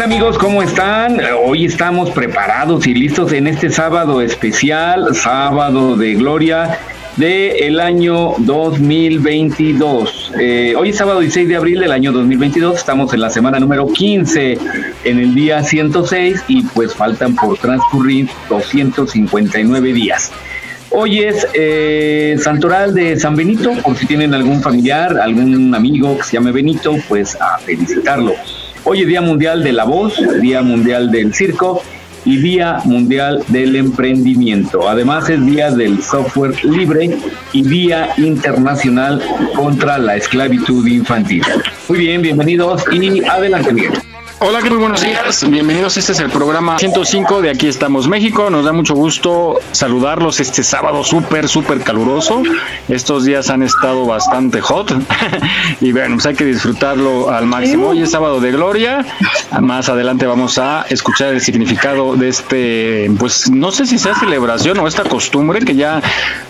amigos, ¿cómo están? Hoy estamos preparados y listos en este sábado especial, sábado de gloria del el año 2022. Eh, hoy es sábado 16 de abril del año 2022, estamos en la semana número 15, en el día 106 y pues faltan por transcurrir 259 días. Hoy es eh, Santoral de San Benito, por si tienen algún familiar, algún amigo que se llame Benito, pues a felicitarlo. Hoy es Día Mundial de la Voz, Día Mundial del Circo y Día Mundial del Emprendimiento. Además es Día del Software Libre y Día Internacional contra la Esclavitud Infantil. Muy bien, bienvenidos y adelante Miguel. Hola, muy buenos días. Bienvenidos. Este es el programa 105 de Aquí estamos México. Nos da mucho gusto saludarlos este sábado súper, súper caluroso. Estos días han estado bastante hot y bueno, pues hay que disfrutarlo al máximo. Hoy es sábado de gloria. Más adelante vamos a escuchar el significado de este, pues no sé si sea celebración o esta costumbre que ya,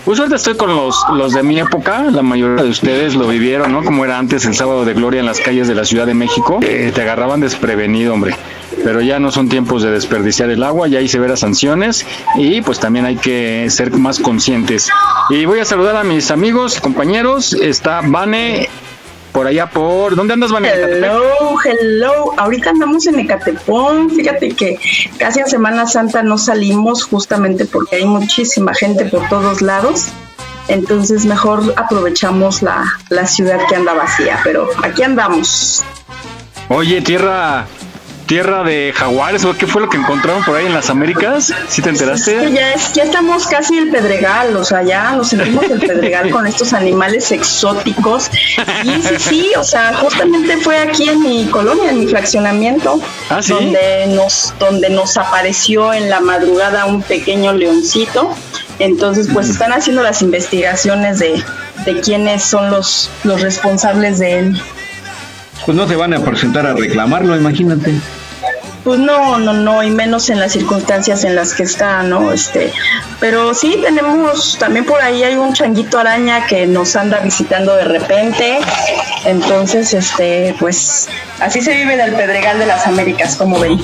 pues ahorita estoy con los, los de mi época. La mayoría de ustedes lo vivieron, ¿no? Como era antes el sábado de gloria en las calles de la Ciudad de México. Eh, te agarraban desprevenido venido, hombre. Pero ya no son tiempos de desperdiciar el agua, ya hay severas sanciones y pues también hay que ser más conscientes. Y voy a saludar a mis amigos, compañeros. Está Vane por allá por. ¿Dónde andas, Vane? Hello, hello. Ahorita andamos en Ecatepón. Fíjate que casi en Semana Santa no salimos justamente porque hay muchísima gente por todos lados. Entonces mejor aprovechamos la, la ciudad que anda vacía. Pero aquí andamos. Oye, tierra, tierra de jaguares, ¿o qué fue lo que encontraron por ahí en las Américas? ¿Sí te enteraste? ya, es, ya estamos casi el Pedregal, o sea, ya nos sentimos el Pedregal con estos animales exóticos. Y sí, sí, o sea, justamente fue aquí en mi colonia, en mi fraccionamiento, ¿Ah, sí? donde nos, donde nos apareció en la madrugada un pequeño leoncito. Entonces, pues están haciendo las investigaciones de, de quiénes son los, los responsables de él pues no se van a presentar a reclamarlo, imagínate. Pues no, no, no, y menos en las circunstancias en las que está, ¿no? Este, pero sí tenemos, también por ahí hay un changuito araña que nos anda visitando de repente. Entonces, este, pues así se vive en el Pedregal de las Américas, como ven.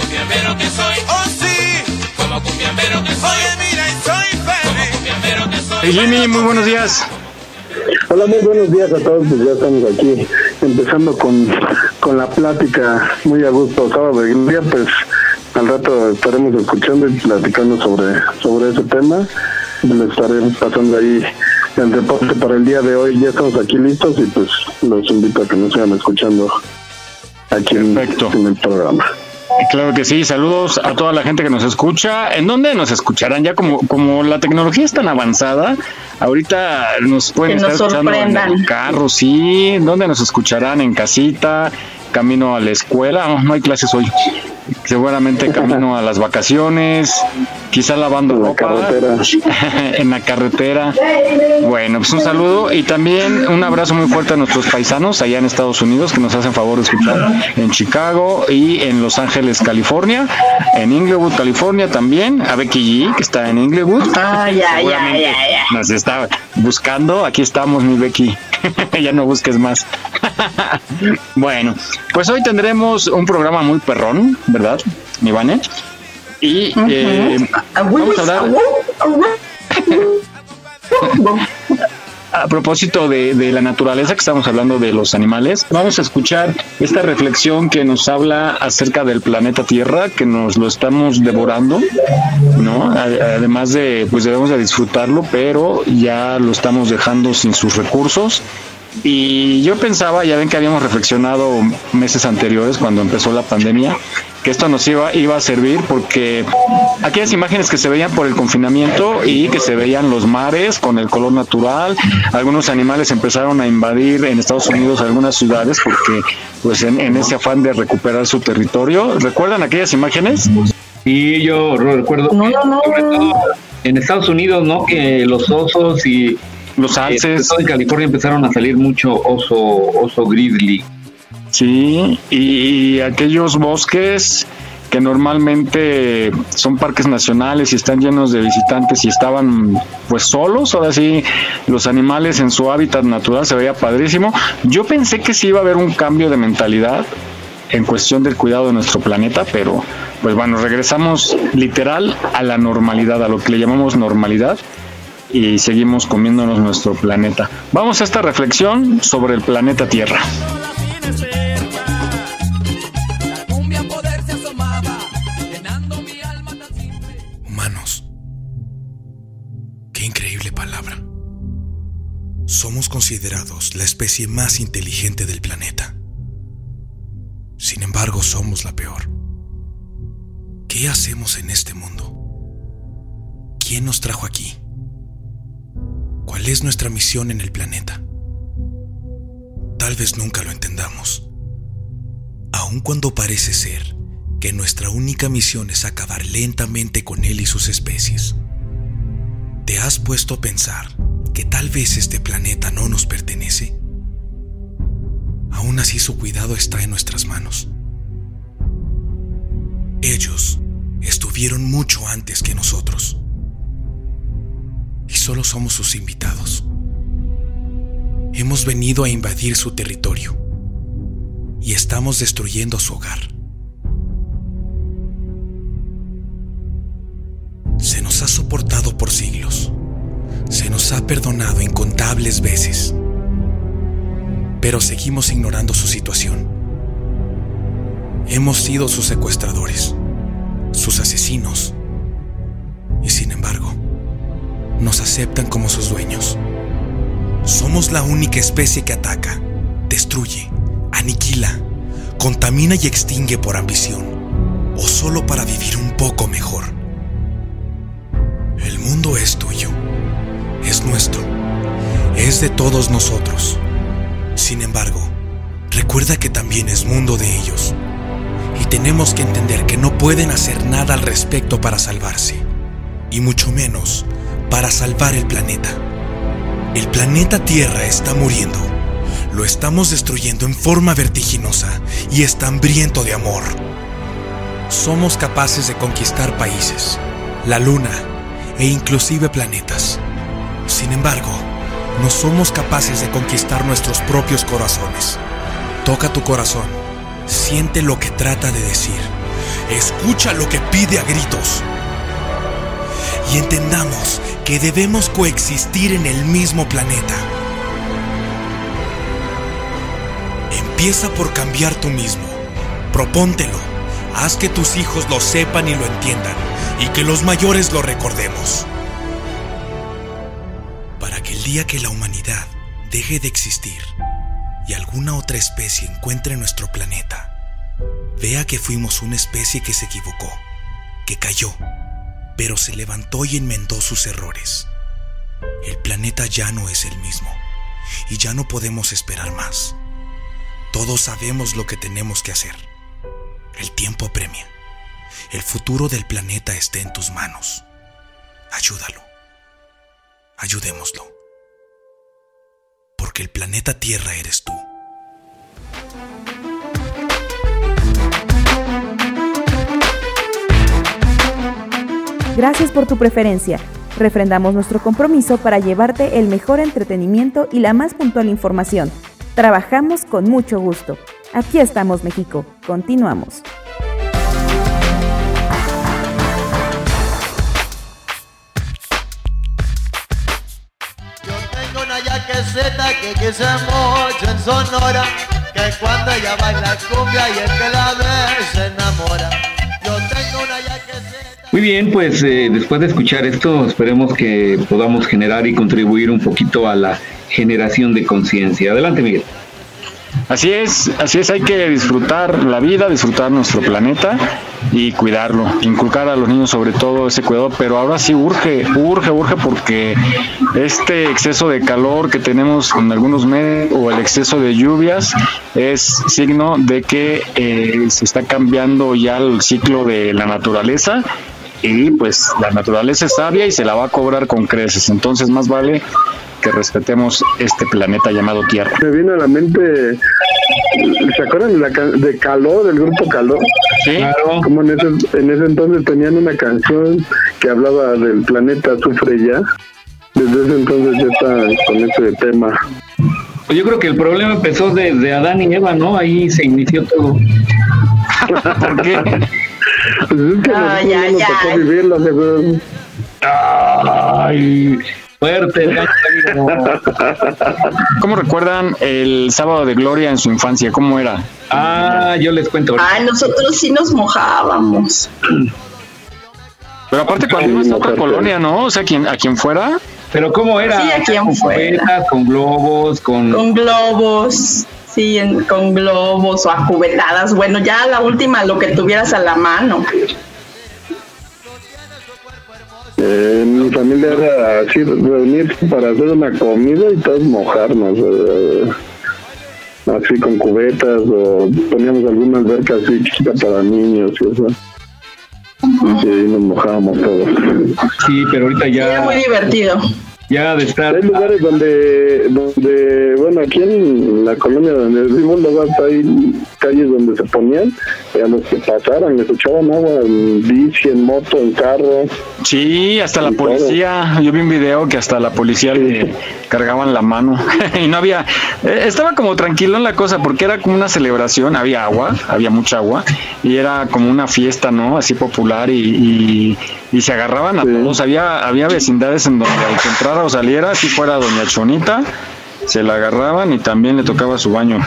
Jimmy, muy buenos días. Hola, muy buenos días a todos. Pues ya estamos aquí empezando con, con la plática muy a gusto. Sábado de día, pues al rato estaremos escuchando y platicando sobre, sobre ese tema. Les estaré pasando ahí el reporte para el día de hoy. Ya estamos aquí listos y pues los invito a que nos sigan escuchando aquí en, en el programa. Claro que sí, saludos a toda la gente que nos escucha. ¿En dónde nos escucharán? Ya como, como la tecnología es tan avanzada, ahorita nos pueden estar escuchando en el carro, sí. ¿Dónde nos escucharán? ¿En casita? ¿Camino a la escuela? No, no hay clases hoy seguramente camino a las vacaciones, quizá lavando en ropa en la carretera. Bueno, pues un saludo y también un abrazo muy fuerte a nuestros paisanos allá en Estados Unidos que nos hacen favor de escuchar en Chicago y en Los Ángeles, California, en Inglewood, California también, a Becky G, que está en Inglewood. Ay, ya, ya, ya, Nos está buscando, aquí estamos, mi Becky. ya no busques más. bueno, pues hoy tendremos un programa muy perrón, ¿verdad, Ivane? Y eh, vamos a hablar. a propósito de, la naturaleza que estamos hablando de los animales, vamos a escuchar esta reflexión que nos habla acerca del planeta Tierra, que nos lo estamos devorando, ¿no? Además de, pues debemos de disfrutarlo, pero ya lo estamos dejando sin sus recursos. Y yo pensaba, ya ven que habíamos reflexionado meses anteriores cuando empezó la pandemia, que esto nos iba, iba a servir porque aquellas imágenes que se veían por el confinamiento y que se veían los mares con el color natural, algunos animales empezaron a invadir en Estados Unidos algunas ciudades porque pues en, ese afán de recuperar su territorio, ¿recuerdan aquellas imágenes? Sí, yo recuerdo en Estados Unidos, ¿no? Que los osos y los alces. en California empezaron a salir mucho oso oso grizzly. Sí, y aquellos bosques que normalmente son parques nacionales y están llenos de visitantes y estaban pues solos, ahora sí los animales en su hábitat natural se veía padrísimo. Yo pensé que sí iba a haber un cambio de mentalidad en cuestión del cuidado de nuestro planeta, pero pues bueno, regresamos literal a la normalidad, a lo que le llamamos normalidad y seguimos comiéndonos nuestro planeta. Vamos a esta reflexión sobre el planeta Tierra. somos considerados la especie más inteligente del planeta. Sin embargo, somos la peor. ¿Qué hacemos en este mundo? ¿Quién nos trajo aquí? ¿Cuál es nuestra misión en el planeta? Tal vez nunca lo entendamos, aun cuando parece ser que nuestra única misión es acabar lentamente con él y sus especies. ¿Te has puesto a pensar que tal vez este planeta no nos pertenece, aún así su cuidado está en nuestras manos. Ellos estuvieron mucho antes que nosotros y solo somos sus invitados. Hemos venido a invadir su territorio y estamos destruyendo su hogar. Se nos ha soportado por siglos se nos ha perdonado incontables veces, pero seguimos ignorando su situación. Hemos sido sus secuestradores, sus asesinos, y sin embargo, nos aceptan como sus dueños. Somos la única especie que ataca, destruye, aniquila, contamina y extingue por ambición, o solo para vivir un poco mejor. El mundo es tuyo es nuestro, es de todos nosotros. Sin embargo, recuerda que también es mundo de ellos. Y tenemos que entender que no pueden hacer nada al respecto para salvarse. Y mucho menos para salvar el planeta. El planeta Tierra está muriendo. Lo estamos destruyendo en forma vertiginosa y está hambriento de amor. Somos capaces de conquistar países, la luna e inclusive planetas. Sin embargo, no somos capaces de conquistar nuestros propios corazones. Toca tu corazón, siente lo que trata de decir, escucha lo que pide a gritos. Y entendamos que debemos coexistir en el mismo planeta. Empieza por cambiar tú mismo. Propóntelo. Haz que tus hijos lo sepan y lo entiendan. Y que los mayores lo recordemos día que la humanidad deje de existir y alguna otra especie encuentre nuestro planeta, vea que fuimos una especie que se equivocó, que cayó, pero se levantó y enmendó sus errores. El planeta ya no es el mismo y ya no podemos esperar más. Todos sabemos lo que tenemos que hacer. El tiempo apremia. El futuro del planeta está en tus manos. Ayúdalo. Ayudémoslo porque el planeta Tierra eres tú. Gracias por tu preferencia. Refrendamos nuestro compromiso para llevarte el mejor entretenimiento y la más puntual información. Trabajamos con mucho gusto. Aquí estamos, México. Continuamos. yaceceta que quise mucho en Sonora, que cuando ella baila cumbia y el que la ve se enamora. Yo tengo una. Muy bien, pues eh, después de escuchar esto, esperemos que podamos generar y contribuir un poquito a la generación de conciencia. Adelante, Miguel. Así es, así es, hay que disfrutar la vida, disfrutar nuestro planeta y cuidarlo, inculcar a los niños sobre todo ese cuidado, pero ahora sí urge, urge, urge porque este exceso de calor que tenemos en algunos meses o el exceso de lluvias es signo de que eh, se está cambiando ya el ciclo de la naturaleza y pues la naturaleza es sabia y se la va a cobrar con creces, entonces más vale que respetemos este planeta llamado Tierra. Me vino a la mente, ¿se acuerdan de, la can- de Calor, del grupo Calor? Sí, Claro. Como en ese, en ese entonces tenían una canción que hablaba del planeta Sufre Ya. Desde ese entonces ya está con ese tema. Pues yo creo que el problema empezó desde Adán y Eva, ¿no? Ahí se inició todo. ¿por qué? Pues es que a no ay, nos tocó ay. vivirlo, seguro. Ay, fuerte. ¿Cómo recuerdan el sábado de gloria en su infancia? ¿Cómo era? Ah, yo les cuento. Ay, nosotros sí nos mojábamos. Pero aparte cuando a otra colonia, ¿no? O sea, quien, a quien fuera, Pero ¿cómo era? Sí, aquí en con fuera. con globos, con... Con globos, sí, en- con globos o acubetadas. Bueno, ya la última, lo que tuvieras a la mano. Eh, mi familia era así, reunirse para hacer una comida y todos mojarnos. eh, así con cubetas o poníamos alguna alberca así chiquita para niños y eso. Y nos mojábamos todos. Sí, pero ahorita Era muy ya, divertido. Ya de estar... Hay lugares donde, donde, bueno, aquí en la colonia donde vivimos, luego hay calles donde se ponían a los que pasaran les echaban agua en bici, en moto, en carro. sí, hasta la policía, yo vi un video que hasta la policía le cargaban la mano y no había, eh, estaba como tranquilo en la cosa porque era como una celebración, había agua, había mucha agua y era como una fiesta, ¿no? Así popular y, y, y se agarraban a Sí. todos, había, había vecindades en donde al que entrara o saliera, si fuera doña Chonita, se la agarraban y también le tocaba su baño.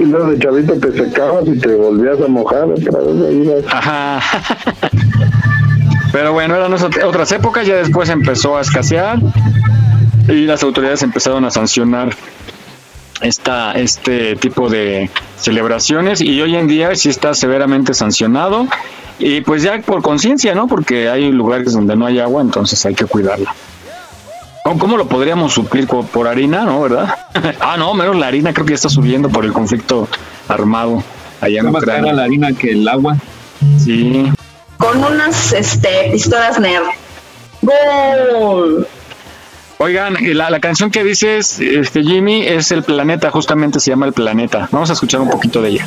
Y luego de chavito te secabas y te volvías a mojar otra vez. Ajá. Pero bueno, eran otras épocas, ya después empezó a escasear y las autoridades empezaron a sancionar esta, este tipo de celebraciones y hoy en día sí está severamente sancionado y pues ya por conciencia, ¿no? Porque hay lugares donde no hay agua, entonces hay que cuidarla. ¿Cómo, cómo lo podríamos suplir? ¿Por, harina, no? ¿Verdad? ah, no, menos la harina creo que ya está subiendo por el conflicto armado allá en Está más cara Ucrania. la harina que el agua. Sí. Con unas este, pistolas nerd. ¡Gol! Oigan, y la, la canción que dices, este Jimmy, es El Planeta, justamente se llama El Planeta. Vamos a escuchar un poquito de ella.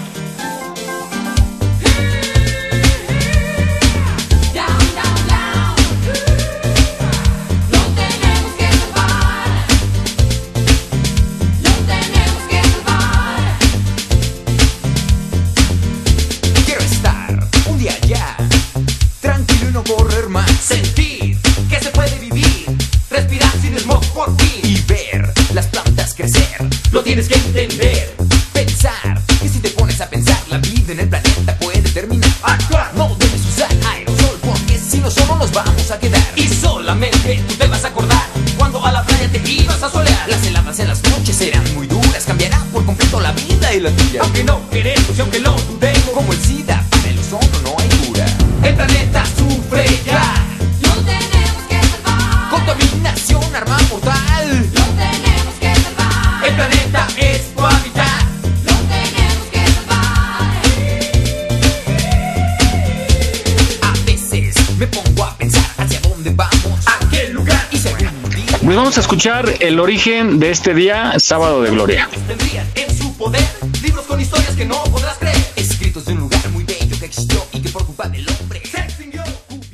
El planeta puede terminar. Actuar, no debes usar aerosol porque si no solo nos vamos a quedar. Y solamente tú te vas a acordar cuando a la playa te ibas a solear. Las heladas en las noches serán muy duras, cambiará por completo la vida y la tuya. Aunque no queremos y aunque lo Pues vamos a escuchar el origen de este día, sábado de gloria. tendrían en su poder libros con historias que no podrás creer, escritos de un lugar muy bello que existió y que por culpa del hombre se extinguió.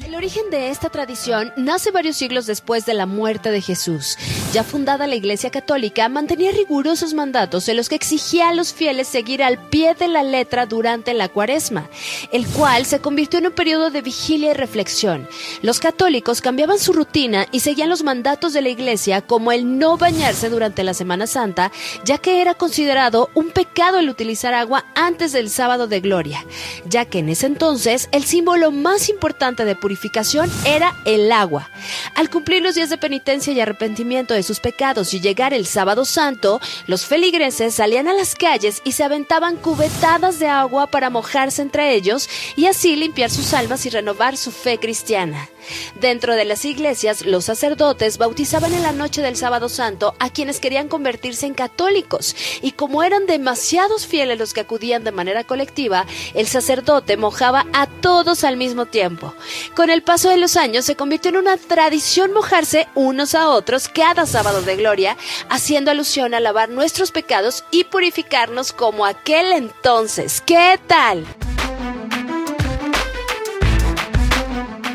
El origen de esta tradición nace varios siglos después de la muerte de Jesús. Ya fundada la Iglesia Católica, mantenía rigurosos mandatos en los que exigía a los fieles seguir al pie de la letra durante la cuaresma, el cual se convirtió en un periodo de vigilia y reflexión. Los católicos cambiaban su rutina y seguían los mandatos de la Iglesia como el no bañarse durante la Semana Santa, ya que era considerado un pecado el utilizar agua antes del sábado de gloria, ya que en ese entonces el símbolo más importante de purificación era el agua. Al cumplir los días de penitencia y arrepentimiento de sus pecados y llegar el sábado santo, los feligreses salían a las calles y se aventaban cubetadas de agua para mojarse entre ellos y así limpiar sus almas y renovar su fe cristiana. Dentro de las iglesias, los sacerdotes bautizaban en la noche del sábado santo a quienes querían convertirse en católicos y como eran demasiados fieles los que acudían de manera colectiva, el sacerdote mojaba a todos al mismo tiempo. Con el paso de los años se convirtió en una tradición mojarse unos a otros cada sábado de gloria, haciendo alusión a lavar nuestros pecados y purificarnos como aquel entonces. ¿Qué tal?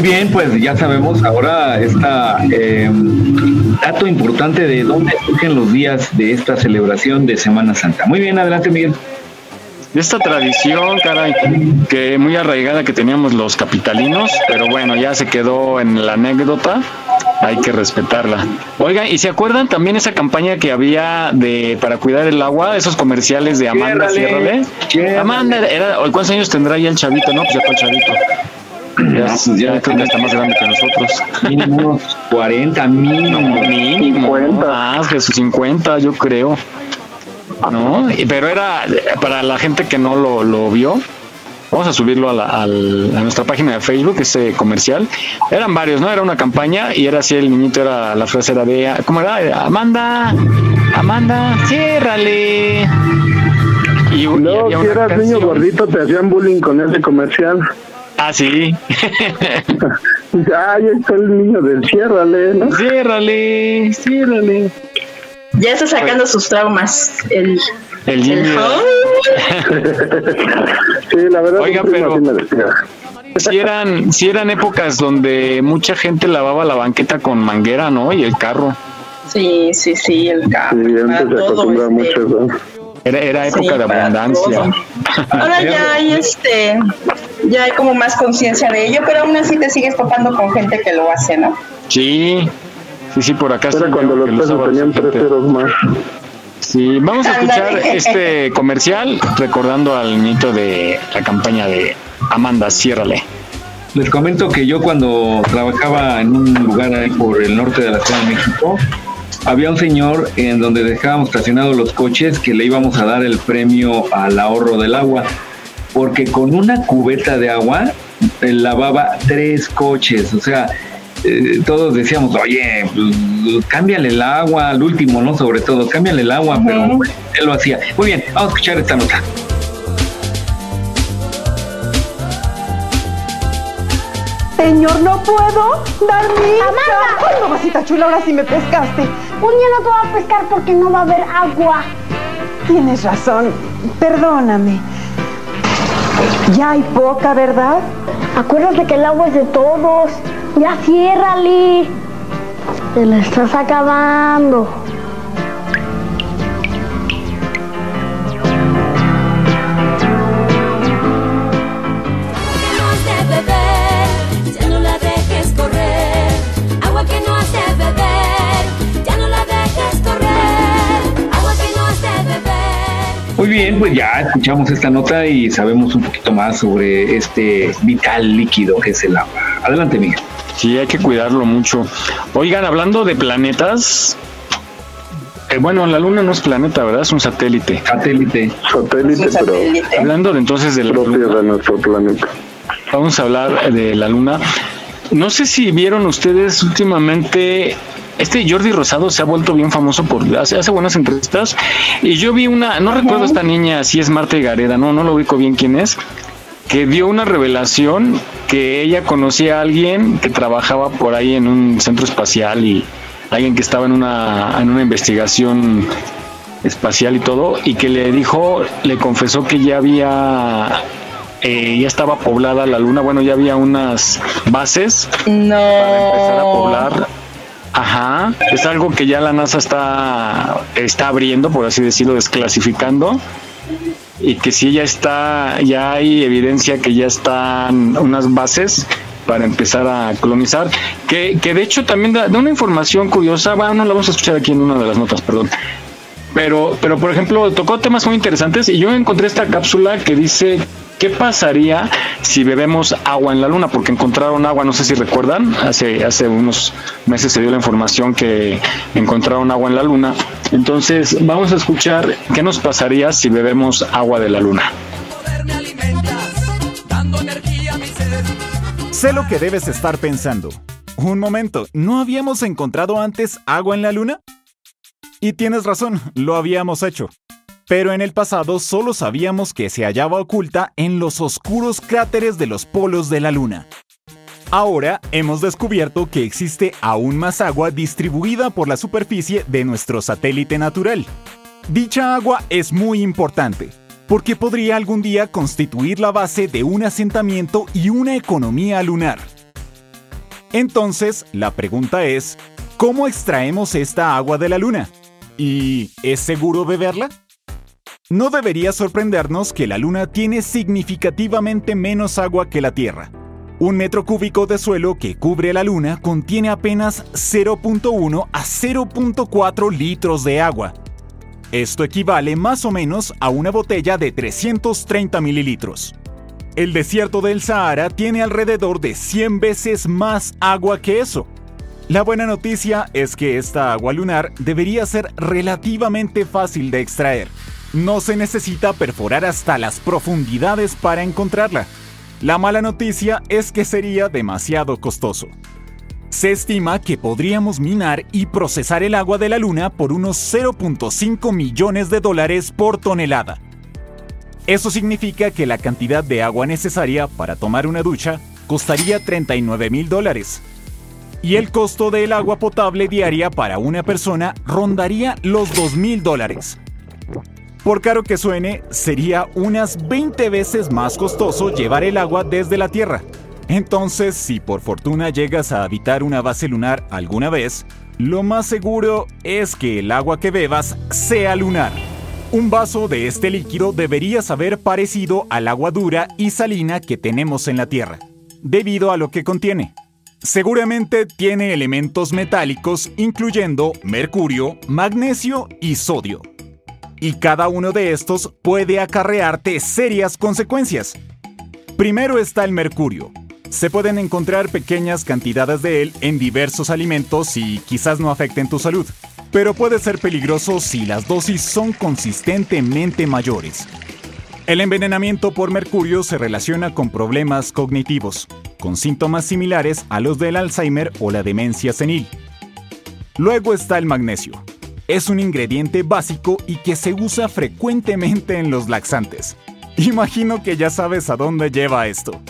Muy bien, pues ya sabemos ahora esta eh, dato importante de dónde surgen los días de esta celebración de Semana Santa. Muy bien, adelante Miguel. Esta tradición, caray, que muy arraigada que teníamos los capitalinos, pero bueno, ya se quedó en la anécdota, hay que respetarla. Oiga, ¿y se acuerdan también esa campaña que había de para cuidar el agua, esos comerciales de Amanda Ciérrale, Ciérrale? Amanda, era, ¿cuántos años tendrá ya el chavito? No, pues ya fue el chavito. Ya, ya creo que está más grande que nosotros. Mínimo 40, mínimo. Mínimo. Más de sus 50, yo creo. ¿No? Y- Pero era eh, para la gente que no lo, lo vio. Vamos a subirlo a, la- al- a nuestra página de Facebook, ese comercial. Eran varios, ¿no? Era una campaña y era así, el niñito era, la frase era de, ¿cómo era? Amanda, Amanda, ciérrale. Y, y No, había si eras niño gordito te hacían bullying con ese comercial. Ah, sí. Ay, está el niño del ciérrale, ¿no? Ciérrale, ciérrale. Ya está sacando sus traumas. El, El Jimmy. Sí, la verdad, Oiga, pero- sí me decía. Si eran, si eran épocas donde mucha gente lavaba la banqueta con manguera, ¿no? Y el carro. Sí, sí, sí, el carro. Sí, antes se todo, acostumbra este. mucho eso. Era, era época Sí, de abundancia. todo. Ahora ya hay este, ya hay como más conciencia de ello, pero aún así te sigues topando con gente que lo hace, ¿no? Sí, sí, sí, por acá. Era sí cuando los pesos tenían tres ceros más. Sí, vamos a escuchar este comercial recordando al niñito de la campaña de Amanda, ciérrale. Les comento que yo cuando trabajaba en un lugar ahí por el norte de la Ciudad de México, había un señor en donde dejábamos estacionados los coches que le íbamos a dar el premio al ahorro del agua, porque con una cubeta de agua eh, lavaba tres coches, o sea, eh, todos decíamos, oye, pues, cámbiale el agua al último, ¿no? Sobre todo, cámbiale el agua, pero él lo hacía. Muy bien, vamos a escuchar esta nota. Señor, no puedo dar mi ¡Ay, mamacita chula, ahora sí me pescaste! Un día no te va a pescar porque no va a haber agua. Tienes razón, perdóname. Ya hay poca, ¿verdad? Acuérdate que el agua es de todos. Ya ciérrale. Te la estás acabando. Bien, pues ya escuchamos esta nota y sabemos un poquito más sobre este vital líquido que es el agua. Adelante, Miguel. Sí, hay que cuidarlo mucho. Oigan, hablando de planetas, eh, bueno, la Luna no es planeta, ¿verdad? Es un satélite. Satélite. Satélite, un pero satélite. Hablando de entonces de la propio Luna, de nuestro planeta. vamos a hablar de la Luna. no sé si vieron ustedes últimamente este Jordi Rosado se ha vuelto bien famoso por hace, hace buenas entrevistas y yo vi una, no recuerdo esta niña si es Marta Gareda, no, no lo ubico bien quién es, que dio una revelación que ella conocía a alguien que trabajaba por ahí en un centro espacial y alguien que estaba en una, en una investigación espacial y todo, y que le dijo, le confesó que ya había, eh, ya estaba poblada la luna, bueno, ya había unas bases no. para empezar a poblar. Ajá, es algo que ya la NASA está, está abriendo, por así decirlo, desclasificando. Y que si ya está, ya hay evidencia que ya están unas bases para empezar a colonizar, que, que de hecho también da, una información curiosa, bueno, no la vamos a escuchar aquí en una de las notas, perdón. Pero, pero por ejemplo, tocó temas muy interesantes y yo encontré esta cápsula que dice qué pasaría si bebemos agua en la luna, porque encontraron agua, no sé si recuerdan, hace, hace unos meses se dio la información que encontraron agua en la luna. Entonces, vamos a escuchar qué nos pasaría si bebemos agua de la luna. Sé lo que debes estar pensando. Un momento, ¿no habíamos encontrado antes agua en la luna? Y tienes razón, lo habíamos hecho. Pero en el pasado solo sabíamos que se hallaba oculta en los oscuros cráteres de los polos de la luna. Ahora hemos descubierto que existe aún más agua distribuida por la superficie de nuestro satélite natural. Dicha agua es muy importante, porque podría algún día constituir la base de un asentamiento y una economía lunar. Entonces, la pregunta es, ¿cómo extraemos esta agua de la Luna? ¿Y es seguro beberla? No debería sorprendernos que la Luna tiene significativamente menos agua que la Tierra. Un metro cúbico de suelo que cubre la Luna contiene apenas 0.1 a 0.4 litros de agua. Esto equivale más o menos a una botella de 330 mililitros. El desierto del Sahara tiene alrededor de 100 veces más agua que eso. La buena noticia es que esta agua lunar debería ser relativamente fácil de extraer. No se necesita perforar hasta las profundidades para encontrarla. La mala noticia es que sería demasiado costoso. Se estima que podríamos minar y procesar el agua de la Luna por unos 0.5 millones de dólares por tonelada. Eso significa que la cantidad de agua necesaria para tomar una ducha costaría 39 mil dólares. Y el costo del agua potable diaria para una persona rondaría los 2 mil dólares. Por caro que suene, sería unas 20 veces más costoso llevar el agua desde la Tierra. Entonces, si por fortuna llegas a habitar una base lunar alguna vez, lo más seguro es que el agua que bebas sea lunar. Un vaso de este líquido debería saber parecido al agua dura y salina que tenemos en la Tierra, debido a lo que contiene. Seguramente tiene elementos metálicos incluyendo mercurio, magnesio y sodio. Y cada uno de estos puede acarrearte serias consecuencias. Primero está el mercurio, se pueden encontrar pequeñas cantidades de él en diversos alimentos y quizás no afecten tu salud, pero puede ser peligroso si las dosis son consistentemente mayores. El envenenamiento por mercurio se relaciona con problemas cognitivos, con síntomas similares a los del Alzheimer o la demencia senil. Luego está el magnesio. Es un ingrediente básico y que se usa frecuentemente en los laxantes. Imagino que ya sabes a dónde lleva esto.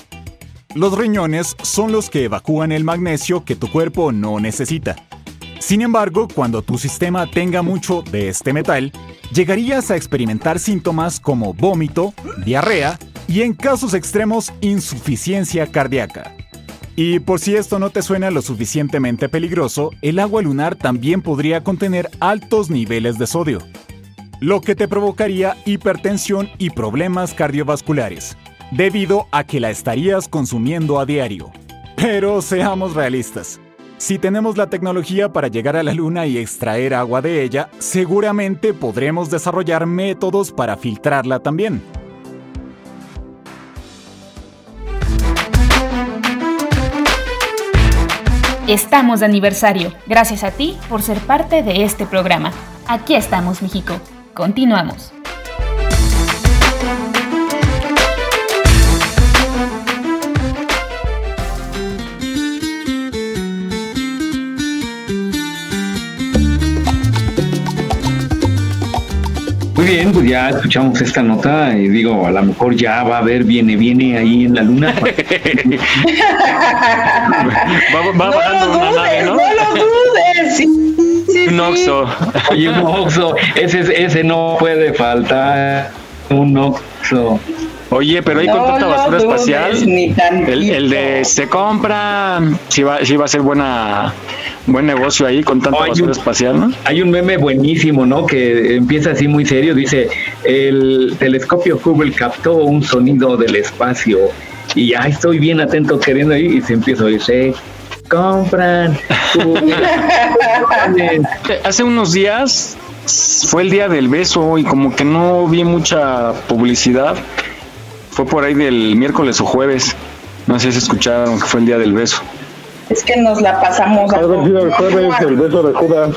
Los riñones son los que evacúan el magnesio que tu cuerpo no necesita. Sin embargo, cuando tu sistema tenga mucho de este metal, llegarías a experimentar síntomas como vómito, diarrea y en casos extremos insuficiencia cardíaca. Y por si esto no te suena lo suficientemente peligroso, el agua lunar también podría contener altos niveles de sodio, lo que te provocaría hipertensión y problemas cardiovasculares debido a que la estarías consumiendo a diario. Pero seamos realistas. Si tenemos la tecnología para llegar a la Luna y extraer agua de ella, seguramente podremos desarrollar métodos para filtrarla también. Estamos de aniversario. Gracias a ti por ser parte de este programa. Aquí estamos, México. Continuamos. Bien, pues ya escuchamos esta nota y digo, a lo mejor ya va a haber, viene, viene ahí en la luna. va, va bajando una nave, ¿no? No lo dudes. Sí, sí, Un sí. Oxxo. Oye, un Oxxo, ese, ese no puede faltar. Un Oxxo. Oye, pero ahí No con tanta basura dudes, espacial, el, el de se compra, si va, sí va a ser buena buen negocio ahí con tanta basura un- espacial, ¿no? Hay un meme buenísimo, ¿no? Que empieza así muy serio. Dice, el telescopio Hubble captó un sonido del espacio. Y ya estoy bien atento queriendo ahí y se empieza a oír, se compran. Hubble. Hace unos días fue el día del beso y como que no vi mucha publicidad. Fue por ahí del miércoles o jueves. No sé si escucharon que fue el día del beso. Es que nos la pasamos. Haber sido el jueves el beso de Judas.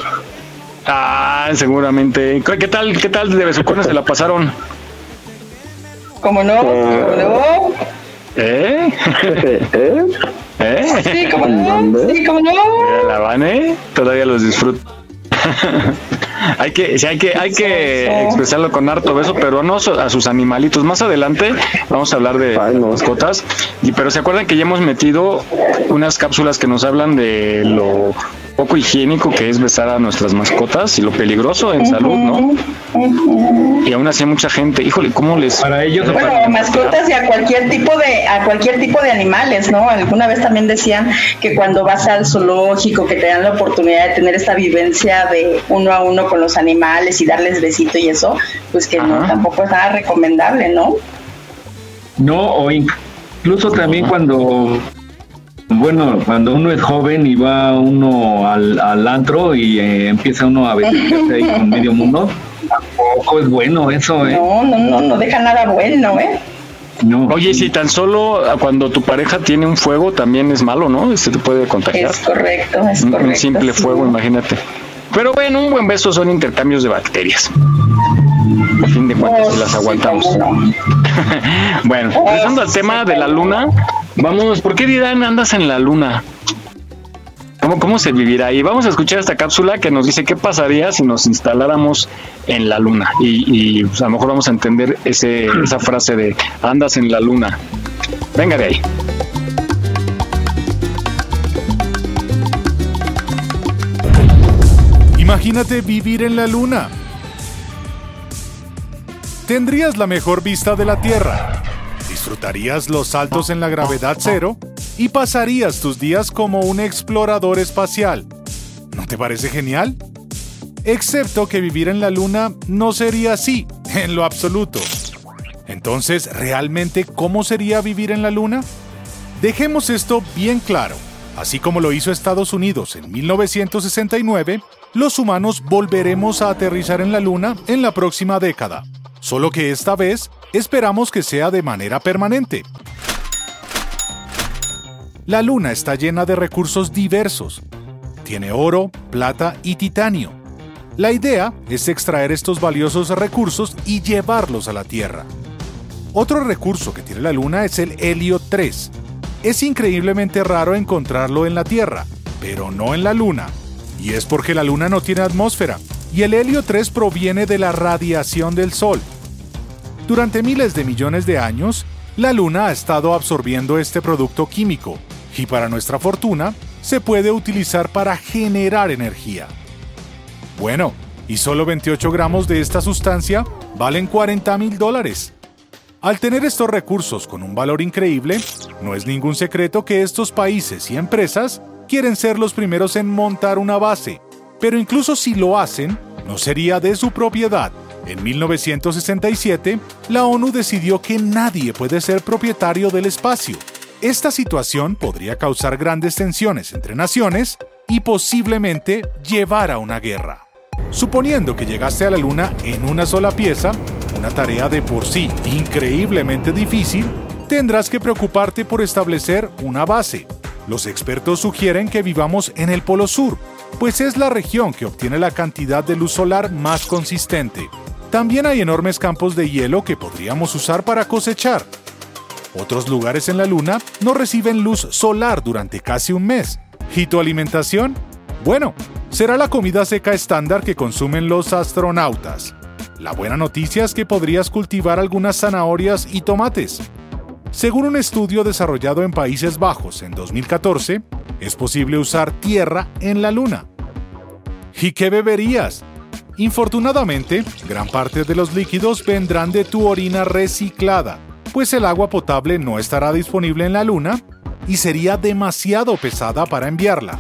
Ah, seguramente. ¿Qué tal, qué tal de besucones se la pasaron? ¿Cómo no? ¿Cómo no? ¿Eh? ¿Eh? ¿Eh? Sí, ¿cómo no? Sí, ¿cómo no? La van, ¿eh? Todavía los disfruto. hay que, sí, hay que, hay que expresarlo con harto beso, pero no a sus animalitos. Más adelante vamos a hablar de mascotas. Y, pero se acuerdan que ya hemos metido unas cápsulas que nos hablan de lo poco higiénico que es besar a nuestras mascotas y lo peligroso en salud, ¿no? Y aún así hay mucha gente, híjole, ¿cómo les... Para ellos Bueno, mascotas y a cualquier tipo de a cualquier tipo de animales, ¿no? Alguna vez también decían que cuando vas al zoológico que te dan la oportunidad de tener esta vivencia de uno a uno con los animales y darles besito y eso, pues que no tampoco es nada recomendable, ¿no? No, o incluso también cuando, bueno, cuando uno es joven y va uno al, al antro y eh, empieza uno a vestirse ahí con medio mundo, tampoco es bueno eso, ¿eh? No, no, no, no deja nada bueno, ¿eh? No. Oye, si tan solo cuando tu pareja tiene un fuego también es malo, ¿no? Se te puede contagiar. Es correcto, es Un- correcto. Un simple sí. fuego, imagínate. Pero bueno, un buen beso son intercambios de bacterias. A fin de cuentas, Oh, si las aguantamos. no. bueno, Oh, regresando al sí, tema de la luna, vamos, ¿por qué dirán andas en la luna? ¿Cómo, ¿Cómo se vivirá ahí? Vamos a escuchar esta cápsula que nos dice qué pasaría si nos instaláramos en la luna. Y, y, pues, a lo mejor vamos a entender ese, esa frase de andas en la luna. Venga de ahí. Imagínate vivir en la luna. Tendrías la mejor vista de la Tierra. Disfrutarías los saltos en la gravedad cero y pasarías tus días como un explorador espacial. ¿No te parece genial? Excepto que vivir en la luna no sería así, en lo absoluto. Entonces, ¿realmente cómo sería vivir en la luna? Dejemos esto bien claro. Así como lo hizo Estados Unidos en 1969, los humanos volveremos a aterrizar en la Luna en la próxima década. Solo que esta vez esperamos que sea de manera permanente. La Luna está llena de recursos diversos. Tiene oro, plata y titanio. La idea es extraer estos valiosos recursos y llevarlos a la Tierra. Otro recurso que tiene la Luna es el helio 3. Es increíblemente raro encontrarlo en la Tierra, pero no en la Luna. Y es porque la Luna no tiene atmósfera, y el helio 3 proviene de la radiación del Sol. Durante miles de millones de años, la Luna ha estado absorbiendo este producto químico, y para nuestra fortuna, se puede utilizar para generar energía. Bueno, y solo 28 gramos de esta sustancia valen 40 mil dólares. Al tener estos recursos con un valor increíble, no es ningún secreto que estos países y empresas quieren ser los primeros en montar una base, pero incluso si lo hacen, no sería de su propiedad. En 1967, la ONU decidió que nadie puede ser propietario del espacio. Esta situación podría causar grandes tensiones entre naciones y posiblemente llevar a una guerra. Suponiendo que llegaste a la Luna en una sola pieza, una tarea de por sí increíblemente difícil, tendrás que preocuparte por establecer una base. Los expertos sugieren que vivamos en el Polo Sur, pues es la región que obtiene la cantidad de luz solar más consistente. También hay enormes campos de hielo que podríamos usar para cosechar. Otros lugares en la Luna no reciben luz solar durante casi un mes. ¿Y tu alimentación? Bueno, será la comida seca estándar que consumen los astronautas. La buena noticia es que podrías cultivar algunas zanahorias y tomates. Según un estudio desarrollado en Países Bajos en 2014, es posible usar tierra en la Luna. ¿Y qué beberías? Infortunadamente, gran parte de los líquidos vendrán de tu orina reciclada, pues el agua potable no estará disponible en la Luna y sería demasiado pesada para enviarla.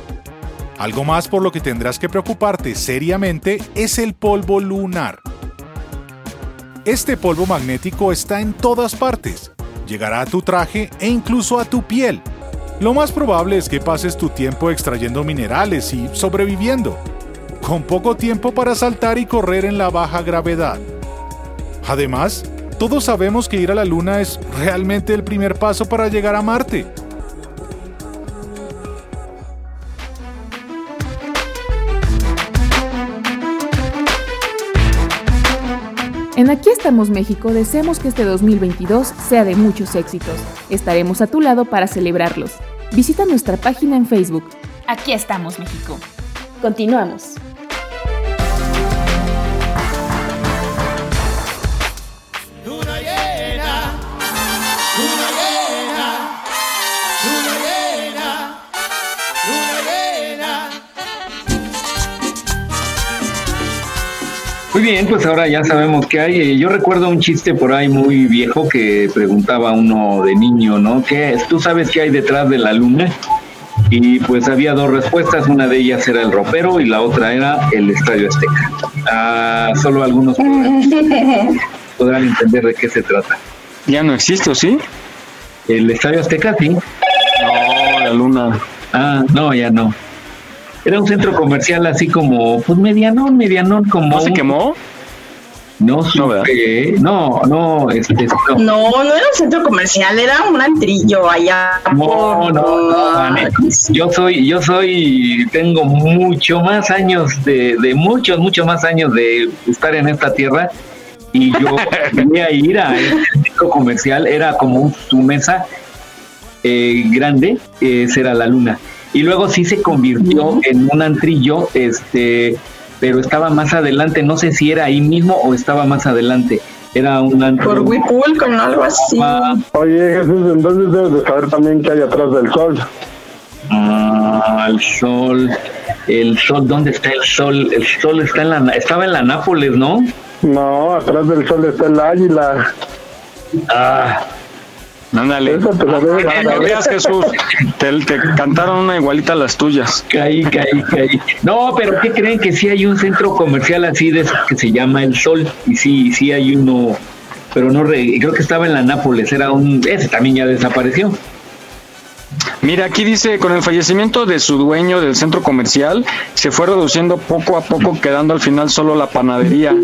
Algo más por lo que tendrás que preocuparte seriamente es el polvo lunar. Este polvo magnético está en todas partes, llegará a tu traje e incluso a tu piel. Lo más probable es que pases tu tiempo extrayendo minerales y sobreviviendo, con poco tiempo para saltar y correr en la baja gravedad. Además, todos sabemos que ir a la Luna es realmente el primer paso para llegar a Marte. En Aquí estamos México deseamos que este 2022 sea de muchos éxitos. Estaremos a tu lado para celebrarlos. Visita nuestra página en Facebook. Aquí estamos México. Continuamos. Muy bien, pues ahora ya sabemos qué hay. Eh, Yo recuerdo un chiste por ahí muy viejo que preguntaba uno de niño, ¿no? ¿Qué es? ¿Tú sabes qué hay detrás de la luna? Y pues había dos respuestas, una de ellas era el ropero y la otra era el Estadio Azteca. Ah, solo algunos podrán, podrán entender de qué se trata. Ya no existe, ¿o sí? El Estadio Azteca, sí. No, la luna. Ah, no, ya no. Era un centro comercial así como, pues medianón, medianón, como... ¿No se un- quemó? No, supe, no, no, este, no. No, no era un centro comercial, era un antrillo allá. No, por- no, no, yo soy, yo soy, tengo mucho más años de, de muchos, muchos más años de estar en esta tierra y yo quería ir a este centro comercial, era como un- su mesa eh, grande, eh, esa era la luna. Y luego sí se convirtió en un antrillo, este, pero estaba más adelante, no sé si era ahí mismo o estaba más adelante. Era un antro. Por Huipulco, ¿no? Algo así. Oye, Jesús, entonces debes de saber también qué hay atrás del sol. Ah, el sol, el sol, ¿dónde está el sol? El sol está en la, estaba en la Nápoles, ¿no? No, atrás del sol está el águila. Ah, Ándale. Debe No creas, Jesús. Te, te cantaron una igualita a las tuyas. caí, caí, caí. No, pero ¿qué creen que sí hay un centro comercial así de esos que se llama El Sol? Y sí, sí hay uno, pero no, re- creo que estaba en la Nápoles, era un, ese también ya desapareció. Mira, aquí dice, con el fallecimiento de su dueño del centro comercial, se fue reduciendo poco a poco, quedando al final solo la panadería,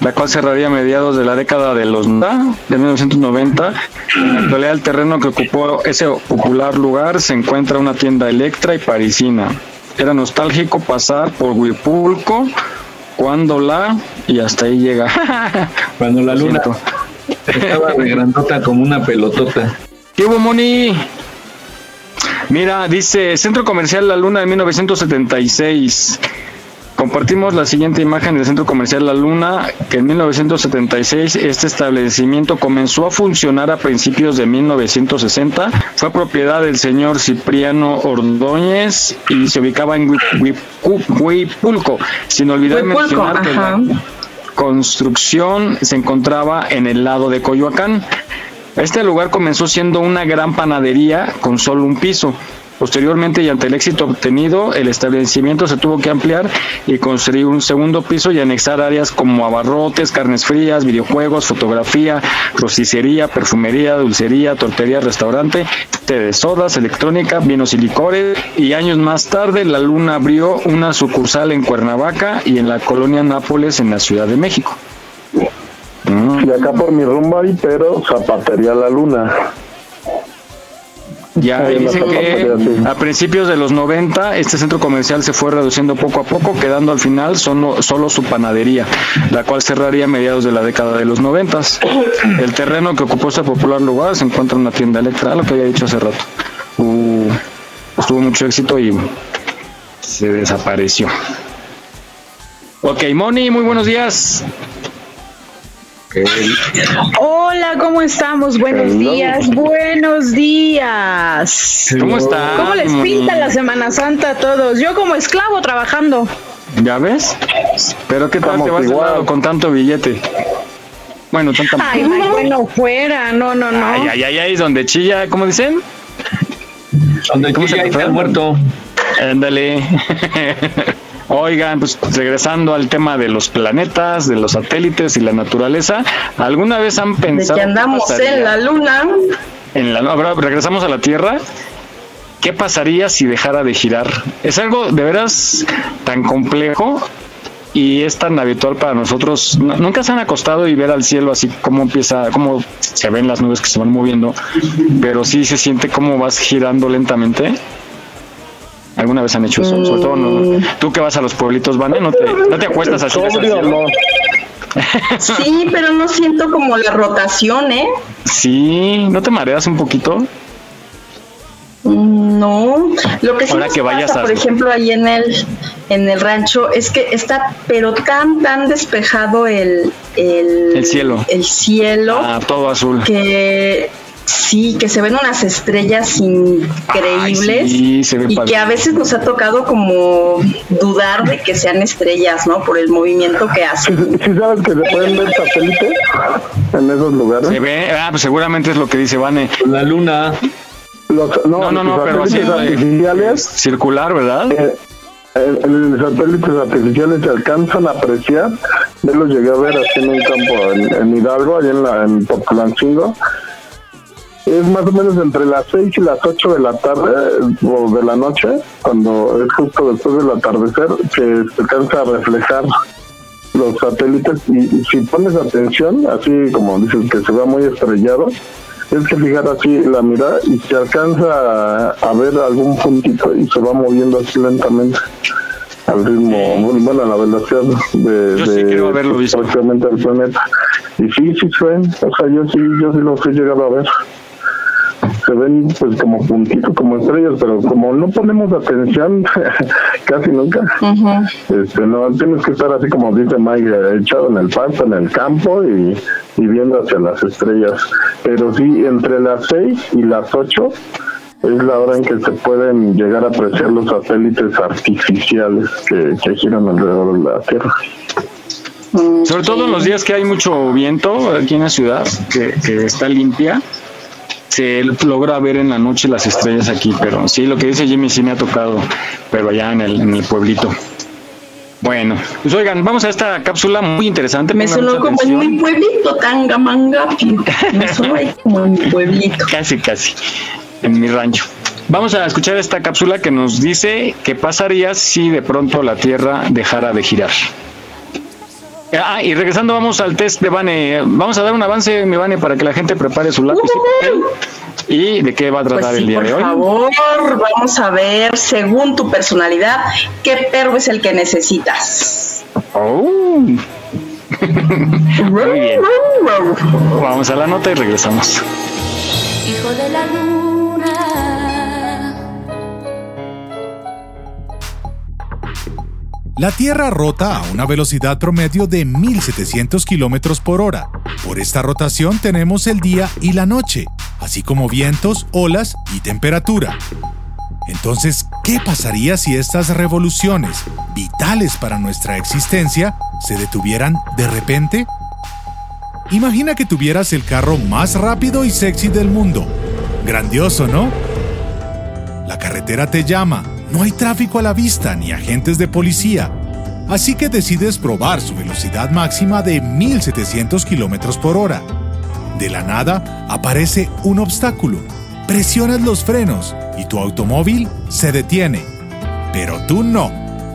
la cual cerraría a mediados de la década de los de 1990. En la actualidad, el terreno que ocupó ese popular lugar se encuentra una tienda Electra y Parisina. Era nostálgico pasar por Huipulco, cuando la... y hasta ahí llega. Cuando la luna estaba de grandota como una pelotota. ¿Qué hubo, Moni? Mira, dice Centro Comercial La Luna de 1976. Compartimos la siguiente imagen del Centro Comercial La Luna, que en 1976 este establecimiento comenzó a funcionar a principios de 1960. Fue propiedad del señor Cipriano Ordóñez y se ubicaba en Hui- Hui- Huipulco. Sin olvidar Huipulco, mencionar que la construcción se encontraba en el lado de Coyoacán. Este lugar comenzó siendo una gran panadería con solo un piso. Posteriormente y ante el éxito obtenido, el establecimiento se tuvo que ampliar y construir un segundo piso y anexar áreas como abarrotes, carnes frías, videojuegos, fotografía, rosticería, perfumería, dulcería, tortería, restaurante, té de sodas, electrónica, vinos y licores. Y años más tarde, la Luna abrió una sucursal en Cuernavaca y en la colonia Nápoles en la Ciudad de México. Y acá por mi rumbo ahí, pero zapatería la luna. Ya dicen que a principios de los 90 este centro comercial se fue reduciendo poco a poco, quedando al final solo, solo su panadería, la cual cerraría a mediados de la década de los 90. El terreno que ocupó este popular lugar se encuentra en una tienda Electra, lo que había dicho hace rato. Uh, pues tuvo mucho éxito y se desapareció. Ok, Moni, muy buenos días. Hola, ¿cómo estamos? Buenos Hello. días, buenos días. ¿Cómo están? ¿Cómo les pinta la Semana Santa a todos? Yo como esclavo trabajando. ¿Ya ves? Pero ¿qué tal Estamos te vas igual. lado con tanto billete? Bueno, tanta... Ay, no, bueno, fuera, no, no, no. Ay, ay, ay, ay, donde chilla, ¿cómo dicen? Donde ¿Cómo chilla se está fue? el muerto. Ándale. Oigan, pues regresando al tema de los planetas, de los satélites y la naturaleza, ¿alguna vez han De pensado que qué andamos en la luna. en la ahora regresamos a la Tierra? ¿Qué pasaría si dejara de girar? Es algo de veras tan complejo y es tan habitual para nosotros. Nunca se han acostado y ver al cielo así cómo empieza, cómo se ven las nubes que se van moviendo, pero sí se siente cómo vas girando lentamente. ¿Alguna vez han hecho eso? Sobre todo no- tú que vas a los pueblitos, Vane, no te, no te acuestas así. Sí, pero no siento como la rotación, ¿eh? Sí, ¿no te mareas un poquito? Mm, No, lo que sí Ahora nos que vayas pasa, a- por ejemplo, ahí en el en el rancho es que está pero tan tan despejado el el, El cielo. el cielo Ah, todo azul. que sí, que se ven unas estrellas increíbles Ay, sí, se ve y padre. que a veces nos ha tocado como dudar de que sean estrellas, ¿no? Por el movimiento que hacen. ¿Sí sabes que se pueden ver satélites en esos lugares? Se ve, ah, pues seguramente es lo que dice Vane. La luna. Los, No, no, no, los pero así satélites eh, artificiales, circular, ¿verdad? eh, eh, los satélites artificiales se alcanzan a apreciar. Yo los llegué a ver así en un campo en, en Hidalgo, allá en, la, en Poplancingo. Es más o menos entre las 6 y las 8 de la tarde eh, o de la noche, cuando es justo después del atardecer, que se alcanza a reflejar los satélites y, y si pones atención, así como dices que se va muy estrellado, es que fijar así la mirada y se alcanza a, a ver algún puntito y se va moviendo así lentamente al ritmo, bueno, a la velocidad de, Yo sí de creo haberlo visto. prácticamente del planeta. Y sí, sí se ven, o sea, yo sí, yo sí los he llegado a ver. Se ven pues como puntitos, como estrellas, pero como no ponemos atención casi nunca, este, no, tienes que estar así como dice Mike, echado en el pasto, en el campo y, y viendo hacia las estrellas. Pero sí, entre las 6 y las 8 es la hora en que se pueden llegar a apreciar los satélites artificiales que, que giran alrededor de la Tierra. Sobre todo en los días que hay mucho viento aquí en la ciudad, que, que está limpia, se logra ver en la noche las estrellas aquí, pero sí, lo que dice Jimmy sí me ha tocado, pero allá en el, en el pueblito. Bueno, pues oigan, vamos a esta cápsula muy interesante. Me sonó como en mi pueblito, Tangamanga. Me sonó ahí como en mi pueblito. Casi, casi, en mi rancho. Vamos a escuchar esta cápsula que nos dice qué pasaría si de pronto la Tierra dejara de girar. Ah, y regresando vamos al test de Vane. Vamos a dar un avance, mi Vane, para que la gente prepare su lápiz y papel. ¿Y de qué va a tratar Pues el día por de hoy? favor, vamos a ver, según tu personalidad, qué perro es el que necesitas. Oh. Muy bien. Vamos a la nota y regresamos. Hijo de la luna. La Tierra rota a una velocidad promedio de 1700 kilómetros por hora. Por esta rotación tenemos el día y la noche, así como vientos, olas y temperatura. Entonces, ¿qué pasaría si estas revoluciones, vitales para nuestra existencia, se detuvieran de repente? Imagina que tuvieras el carro más rápido y sexy del mundo. Grandioso, ¿no? La carretera te llama, no hay tráfico a la vista ni agentes de policía. Así que decides probar su velocidad máxima de 1700 kilómetros por hora. De la nada aparece un obstáculo. Presionas los frenos y tu automóvil se detiene. Pero tú no.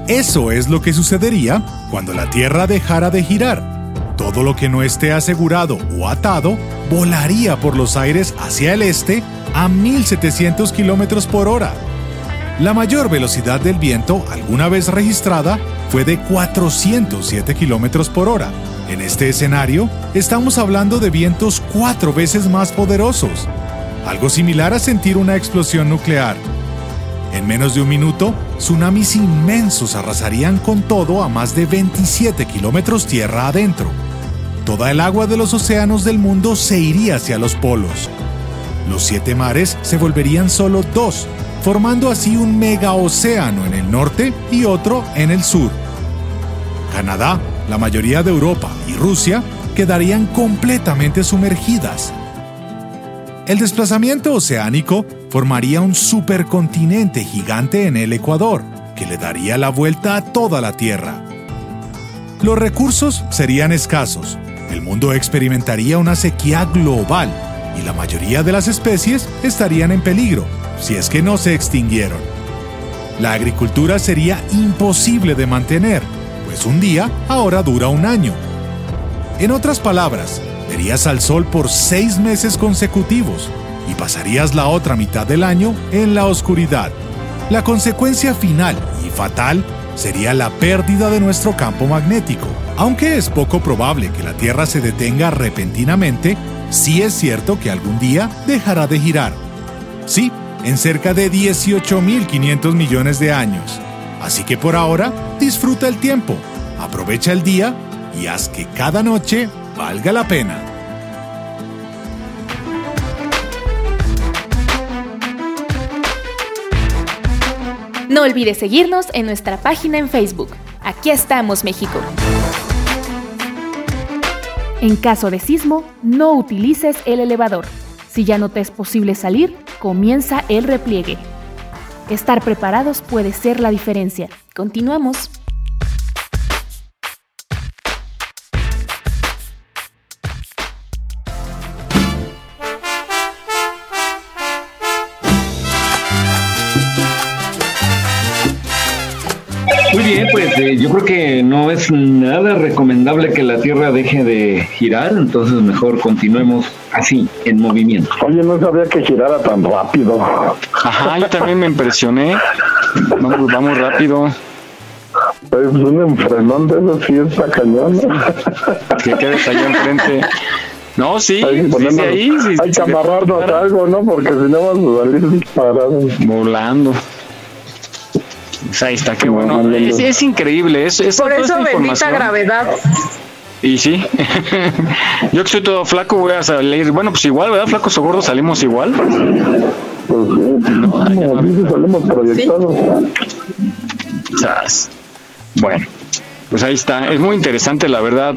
Eso es lo que sucedería cuando la Tierra dejara de girar. Todo lo que no esté asegurado o atado volaría por los aires hacia el este a 1700 kilómetros por hora. La mayor velocidad del viento alguna vez registrada fue de 407 kilómetros por hora. En este escenario, estamos hablando de vientos cuatro veces más poderosos, algo similar a sentir una explosión nuclear. En menos de un minuto, tsunamis inmensos arrasarían con todo a más de 27 kilómetros tierra adentro. toda el agua de los océanos del mundo se iría hacia los polos. Los siete mares se volverían solo dos, formando así un mega océano en el norte y otro en el sur. Canadá, la mayoría de Europa y Rusia quedarían completamente sumergidas. El desplazamiento oceánico formaría un supercontinente gigante en el Ecuador, que le daría la vuelta a toda la Tierra. Los recursos serían escasos, el mundo experimentaría una sequía global y la mayoría de las especies estarían en peligro, si es que no se extinguieron. La agricultura sería imposible de mantener, pues un día ahora dura un año. En otras palabras, verías al sol por seis meses consecutivos y pasarías la otra mitad del año en la oscuridad. La consecuencia final y fatal sería la pérdida de nuestro campo magnético. Aunque es poco probable que la Tierra se detenga repentinamente, sí es cierto que algún día dejará de girar. Sí, en cerca de 18.500 millones de años. Así que por ahora, disfruta el tiempo, aprovecha el día y haz que cada noche valga la pena. No olvides seguirnos en nuestra página en Facebook. Aquí estamos, México. En caso de sismo, no utilices el elevador. Si ya no te es posible salir, comienza el repliegue. Estar preparados puede ser la diferencia. Continuamos. Muy bien, pues eh, yo creo que no es nada recomendable que la Tierra deje de girar, entonces mejor continuemos así, en movimiento. Oye, no sabía que girara tan rápido. Ajá, yo también me impresioné. Vamos, vamos rápido. Es un enfrenón de esos sí está cañón. Que quedes allá enfrente. No, sí, Hay que, sí, sí, ponernos- ahí, sí, hay sí, que amarrarnos algo, ¿no? Porque si no vamos a salir disparados. volando. Pues ahí está, qué bueno. Es, es increíble. Es, es Por eso bendita gravedad. Y sí, yo que estoy todo flaco voy a salir. Bueno, pues igual, ¿verdad? Flacos o gordos salimos igual. Pues sí, no, así salimos proyectados. Sas. Bueno, pues ahí está. Es muy interesante, la verdad,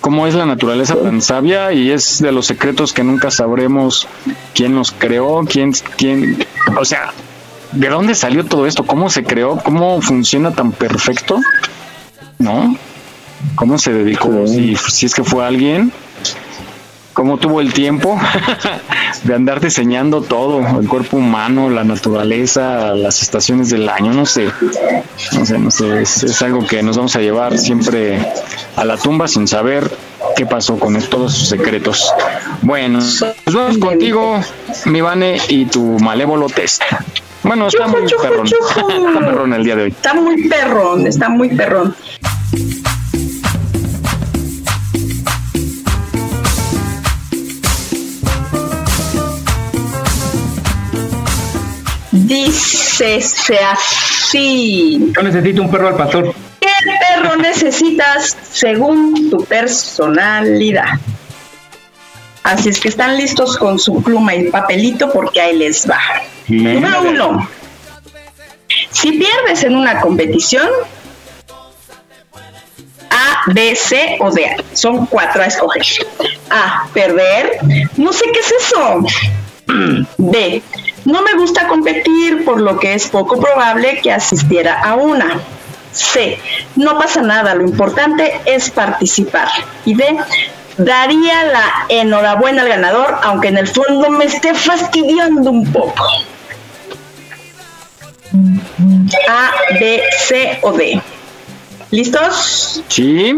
cómo es la naturaleza tan sabia y es de los secretos que nunca sabremos quién los creó, quién, quién, o sea, de dónde salió todo esto, cómo se creó, cómo funciona tan perfecto, ¿no? ¿Cómo se dedicó? Si, si es que fue alguien, cómo tuvo el tiempo de andar diseñando todo, el cuerpo humano, la naturaleza, las estaciones del año, no sé, no sé, no sé, es, es algo que nos vamos a llevar siempre a la tumba sin saber qué pasó con todos sus secretos. Bueno, pues vamos contigo, mi Vane, y tu malévolo test. Bueno, está muy perrón, está perrón el día de hoy. Está muy perrón, está muy perrón. Dice así. Yo necesito un perro al pastor. ¿Qué perro necesitas según tu personalidad? Así es que están listos con su pluma y papelito porque ahí les va. Número uno. Si pierdes en una competición, A, B, C o D. Son cuatro a escoger. A, perder. No sé qué es eso. B, no me gusta competir, por lo que es poco probable que asistiera a una. C, no pasa nada, lo importante es participar. Y D, daría la enhorabuena al ganador, aunque en el fondo me esté fastidiando un poco. A, B, C o D. ¿Listos? Sí.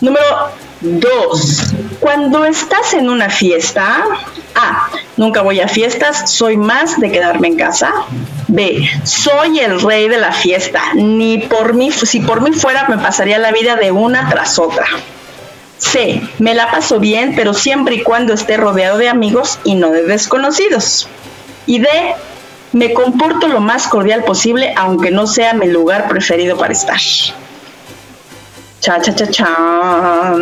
Número 2. Cuando estás en una fiesta, A. Nunca voy a fiestas, soy más de quedarme en casa. B. Soy el rey de la fiesta. Ni por mí, si por mí fuera, me pasaría la vida de una tras otra. C. Me la paso bien, pero siempre y cuando esté rodeado de amigos y no de desconocidos. Y D. Me comporto lo más cordial posible, aunque no sea mi lugar preferido para estar. Cha, cha, cha, cha.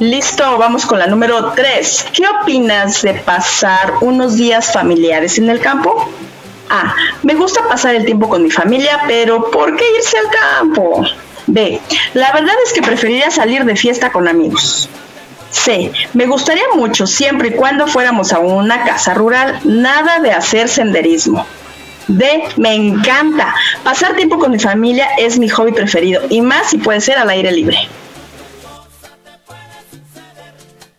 Listo, vamos con la número 3. ¿Qué opinas de pasar unos días familiares en el campo? A. Me gusta pasar el tiempo con mi familia, pero ¿por qué irse al campo? B. La verdad es que preferiría salir de fiesta con amigos. C. Me gustaría mucho siempre y cuando fuéramos a una casa rural, nada de hacer senderismo. D. Me encanta. Pasar tiempo con mi familia es mi hobby preferido y más si puede ser al aire libre.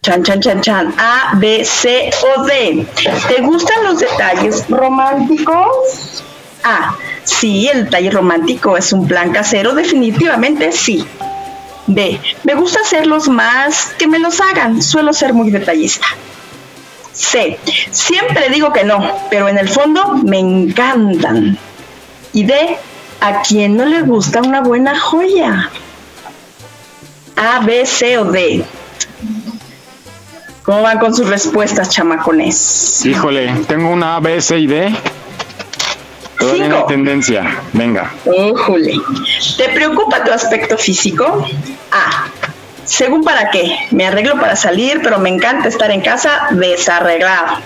Chan, chan, chan, chan. A, B, C o D. ¿Te gustan los detalles románticos? A. Sí, el detalle romántico es un plan casero, definitivamente sí. B. Me gusta hacerlos más que me los hagan, suelo ser muy detallista. C. Siempre digo que no, pero en el fondo me encantan. Y D. ¿A quién no le gusta una buena joya? A, B, C o D. ¿Cómo van con sus respuestas, chamacones? Híjole, tengo una A, B, C y D. Todavía no hay tendencia. Venga. Újule. ¿Te preocupa tu aspecto físico? A. Según para qué. Me arreglo para salir, pero me encanta estar en casa desarreglado.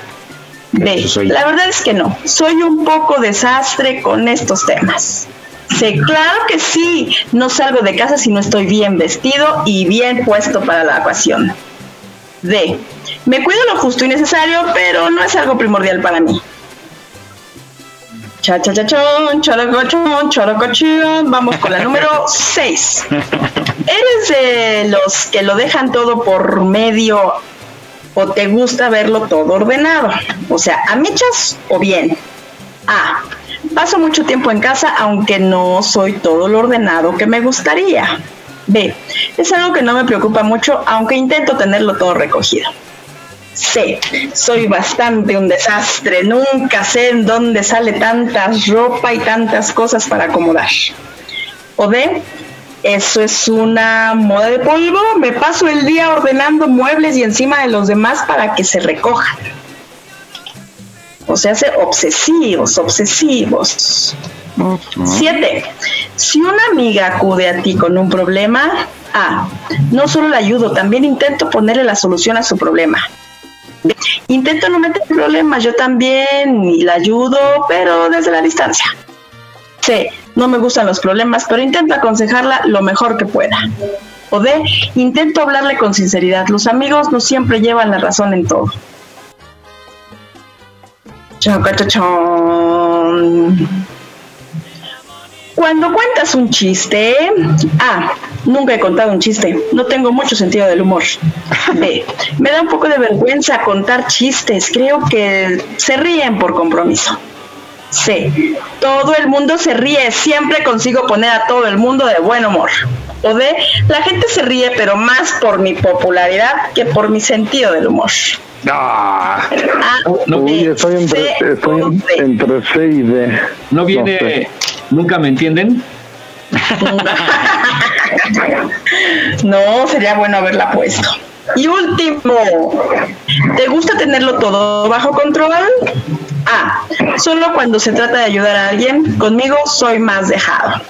B. La verdad es que no. Soy un poco desastre con estos temas. C. Claro que sí. No salgo de casa si no estoy bien vestido y bien puesto para la ocasión. D. Me cuido lo justo y necesario, pero no es algo primordial para mí. Cha cha cha chon, characochón, characochón. Vamos con la número 6. ¿Eres de los que lo dejan todo por medio o te gusta verlo todo ordenado? O sea, ¿a michas o bien? A. Paso mucho tiempo en casa aunque no soy todo lo ordenado que me gustaría. B. Es algo que no me preocupa mucho aunque intento tenerlo todo recogido. C. Soy bastante un desastre. Nunca sé en dónde sale tanta ropa y tantas cosas para acomodar. O D. Eso es una moda de polvo. Me paso el día ordenando muebles y encima de los demás para que se recojan. O sea, se obsesivos, obsesivos. Siete. Si una amiga acude a ti con un problema, A. No solo la ayudo, también intento ponerle la solución a su problema. Intento no meter problemas, yo también y la ayudo, pero desde la distancia. C. No me gustan los problemas, pero intento aconsejarla lo mejor que pueda. O D. Intento hablarle con sinceridad. Los amigos no siempre llevan la razón en todo. Chocachachón. Cuando cuentas un chiste, A. Nunca he contado un chiste. No tengo mucho sentido del humor. B. Me da un poco de vergüenza contar chistes. Creo que se ríen por compromiso. C. Todo el mundo se ríe. Siempre consigo poner a todo el mundo de buen humor. O D. La gente se ríe, pero más por mi popularidad que por mi sentido del humor. Ah, Uy, estoy entre, estoy en- entre C y D. ¿No viene, sé. Nunca me entienden? No, sería bueno haberla puesto. Y último, ¿te gusta tenerlo todo bajo control? A. Solo cuando se trata de ayudar a alguien, conmigo soy más dejado.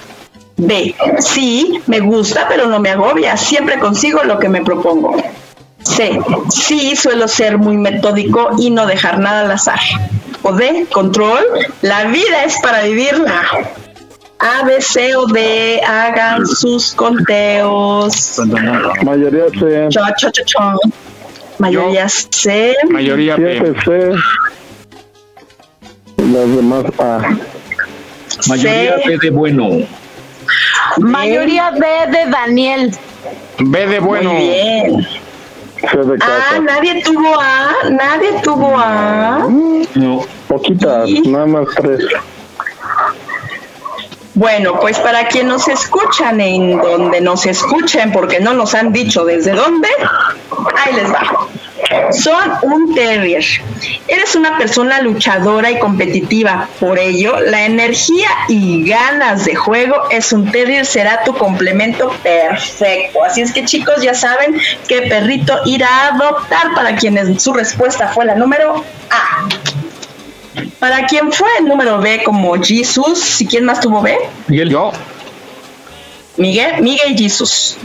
B. Sí, me gusta, pero no me agobia. Siempre consigo lo que me propongo. C. Sí, suelo ser muy metódico y no dejar nada al azar. O D. Control. La vida es para vivirla. A, B, C o D, hagan sus conteos. Mayoría C. Cho, cho, cho, cho. Mayoría C. Mayoría B. C. Las demás A. Mayoría C. B de bueno. Mayoría B de Daniel. B de bueno. Muy bien. C de Ah, nadie tuvo A. Nadie tuvo A. No. Poquitas, nada más tres. Bueno, pues para quien nos escuchan en donde nos escuchen, porque no nos han dicho desde dónde, ahí les va. Son un terrier. Eres una persona luchadora y competitiva. Por ello, la energía y ganas de juego es un terrier, será tu complemento perfecto. Así es que chicos, ya saben qué perrito ir a adoptar para quienes su respuesta fue la número A. Para quien fue el número B como Jesus, ¿y quién más tuvo B? ¿Y él? Yo. Miguel, Miguel Jesus.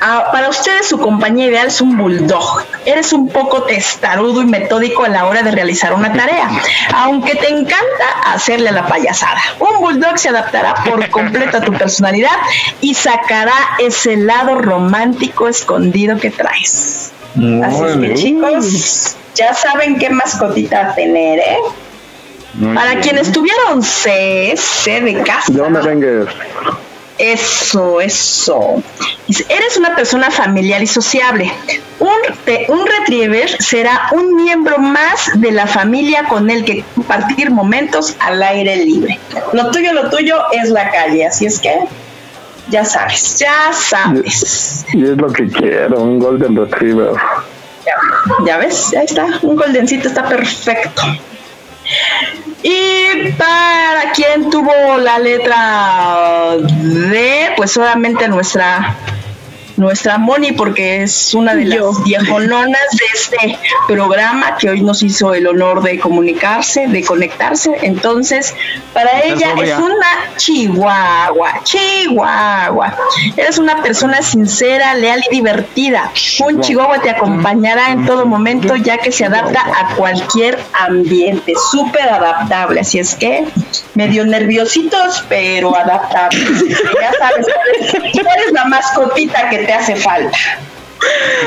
Ah, para ustedes su compañía ideal es un bulldog. Eres un poco testarudo y metódico a la hora de realizar una tarea, aunque te encanta hacerle la payasada. Un bulldog se adaptará por completo a tu personalidad y sacará ese lado romántico escondido que traes. Así es que chicos, ya saben qué mascotita tener, ¿eh? Para quienes tuvieron C, C de casa. Yo merengue. Eso, eso. Dice, Eres una persona familiar y sociable. Un, te- un retriever será un miembro más de la familia con el que compartir momentos al aire libre. Lo tuyo, lo tuyo es la calle, así es que ya sabes, ya sabes. Y es lo que quiero, un Golden Retriever. Ya, ves, ahí está, un goldencito está perfecto. Y para quien tuvo la letra D, pues solamente nuestra nuestra Moni, porque es una de las viejononas de este programa que hoy nos hizo el honor de comunicarse, de conectarse. Entonces, para ella es una chihuahua, chihuahua. Eres una persona sincera, leal y divertida. Un chihuahua te acompañará en todo momento ya que se adapta a cualquier ambiente, súper adaptable. Así es que medio nerviositos, pero adaptables. Ya sabes, tú eres, tú eres la mascotita que te hace falta.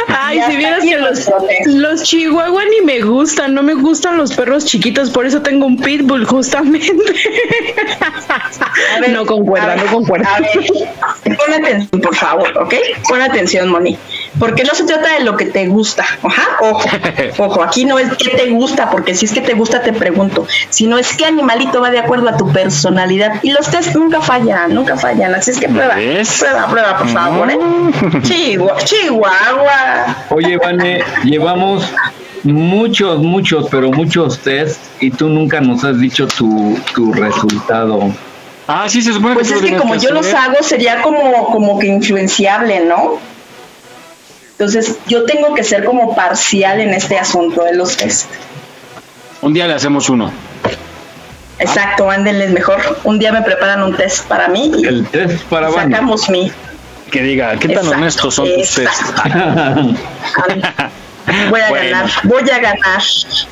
Ay, si vieras que los, los chihuahua ni me gustan, no me gustan los perros chiquitos, por eso tengo un pitbull justamente. no concuerda, no concuerda. A ver, pon atención, por favor, ¿ok? Pon atención, Moni. Porque no se trata de lo que te gusta. Ajá, ojo, ojo, aquí no es que te gusta, porque si es que te gusta, te pregunto. Sino es qué animalito va de acuerdo a tu personalidad. Y los test nunca fallan, nunca fallan. Así es que prueba, prueba, prueba, por favor, ¿eh? Chihuahua, Chihuahua. Oye, Vane, llevamos muchos, muchos, pero muchos test y tú nunca nos has dicho tu, tu resultado. Ah, sí, se supone Pues es que como yo los hago, sería como, como que influenciable, ¿no? Entonces, yo tengo que ser como parcial en este asunto de los test. Un día le hacemos uno. Exacto, ándenles mejor. Un día me preparan un test para mí y El test para Vane. sacamos mi. Que diga, ¿qué tan Exacto, honestos son ustedes? Voy a Bueno. ganar, voy a ganar.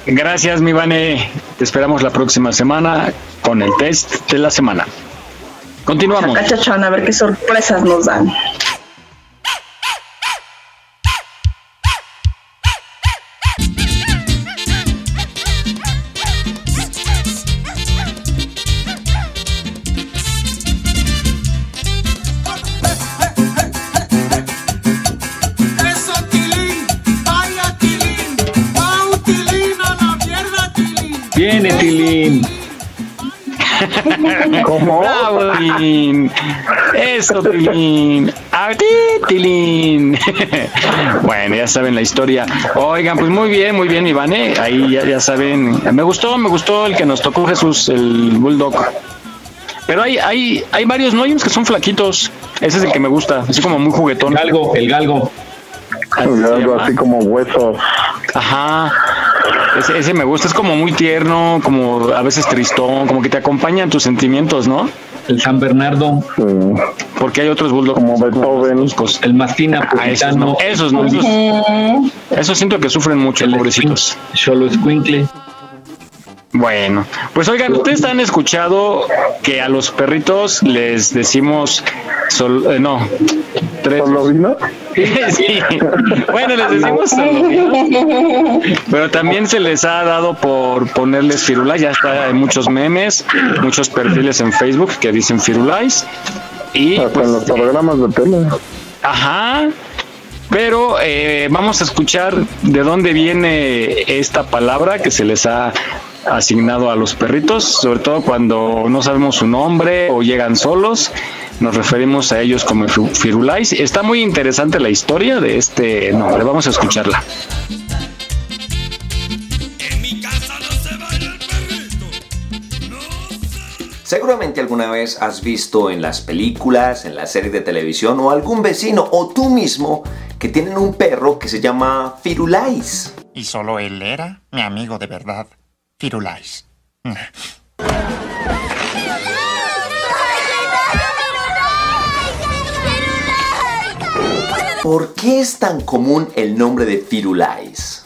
Gracias, mi Vane. Te esperamos la próxima semana con el test de la semana. Continuamos. Acá, chachón, a ver qué sorpresas nos dan. Viene, Tilín. ¿Cómo? Bravo, Tilín. Eso, Tilín. A ti, Tilín. bueno, ya saben la historia. Oigan, pues muy bien, muy bien, Ivane. Ahí ya, ya saben. Me gustó, me gustó el que nos tocó Jesús, el Bulldog. Pero hay, hay, hay varios, ¿no? Hay unos que son flaquitos. Ese es el que me gusta, así como muy juguetón. Galgo, el galgo. Algo así como huesos. Ajá. Ese, ese me gusta, es como muy tierno, como a veces tristón, como que te acompañan tus sentimientos, ¿no? El San Bernardo. Porque hay otros bulldogs. Como Beethoven. El mastina Ah, esos no, esos no, esos, esos siento que sufren mucho, pobrecitos. Solo escuincle. Bueno, pues oigan, ustedes han escuchado que a los perritos les decimos sol, eh, no, tres. ¿Solo vino? sí. Bueno, les decimos solo Pero también se les ha dado por ponerles firulais, ya está hay muchos memes, muchos perfiles en Facebook que dicen firulais. Y Hasta pues, en los programas de tele. Ajá. Pero eh, vamos a escuchar de dónde viene esta palabra que se les ha asignado a los perritos, sobre todo cuando no sabemos su nombre o llegan solos. Nos referimos a ellos como firu- firulais. Está muy interesante la historia de este nombre. Vamos a escucharla. Seguramente alguna vez has visto en las películas, en las series de televisión o algún vecino o tú mismo que tienen un perro que se llama Firulais. Y solo él era mi amigo de verdad, Firulais. ¿Por qué es tan común el nombre de Firulais?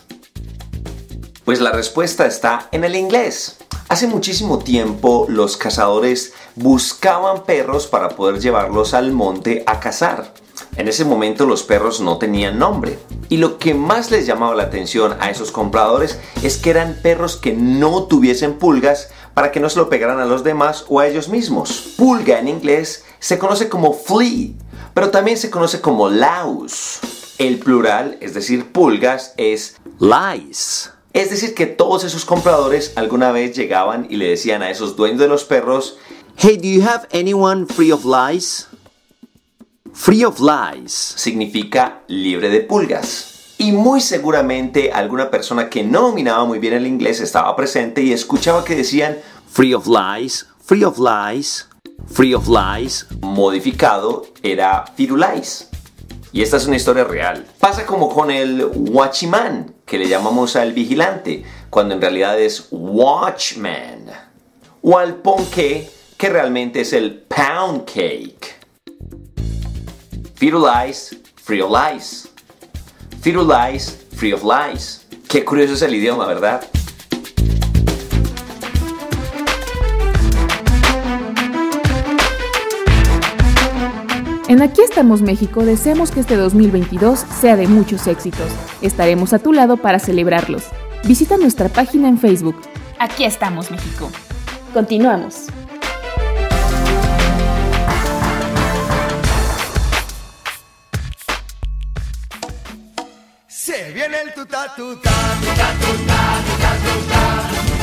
Pues la respuesta está en el inglés. Hace muchísimo tiempo los cazadores buscaban perros para poder llevarlos al monte a cazar. En ese momento los perros no tenían nombre. Y lo que más les llamaba la atención a esos compradores es que eran perros que no tuviesen pulgas para que no se lo pegaran a los demás o a ellos mismos. Pulga en inglés se conoce como flea, pero también se conoce como louse. El plural, es decir, pulgas, es lice. Es decir, que todos esos compradores alguna vez llegaban y le decían a esos dueños de los perros, Hey, do you have anyone free of lice? Free of lice significa libre de pulgas. Y muy seguramente alguna persona que no dominaba muy bien el inglés estaba presente y escuchaba que decían free of lice, free of lice, free of lice. Modificado era firulais. Y esta es una historia real. Pasa como con el watchman, que le llamamos al vigilante, cuando en realidad es watchman. O al ponqué, que realmente es el pound cake. Firulais, free of lies. Firulais, free of lies. Qué curioso es el idioma, ¿verdad? En Aquí estamos México deseamos que este 2022 sea de muchos éxitos. Estaremos a tu lado para celebrarlos. Visita nuestra página en Facebook. Aquí estamos México. Continuamos. Tuta tuta, tuta tuta, tuta tuta,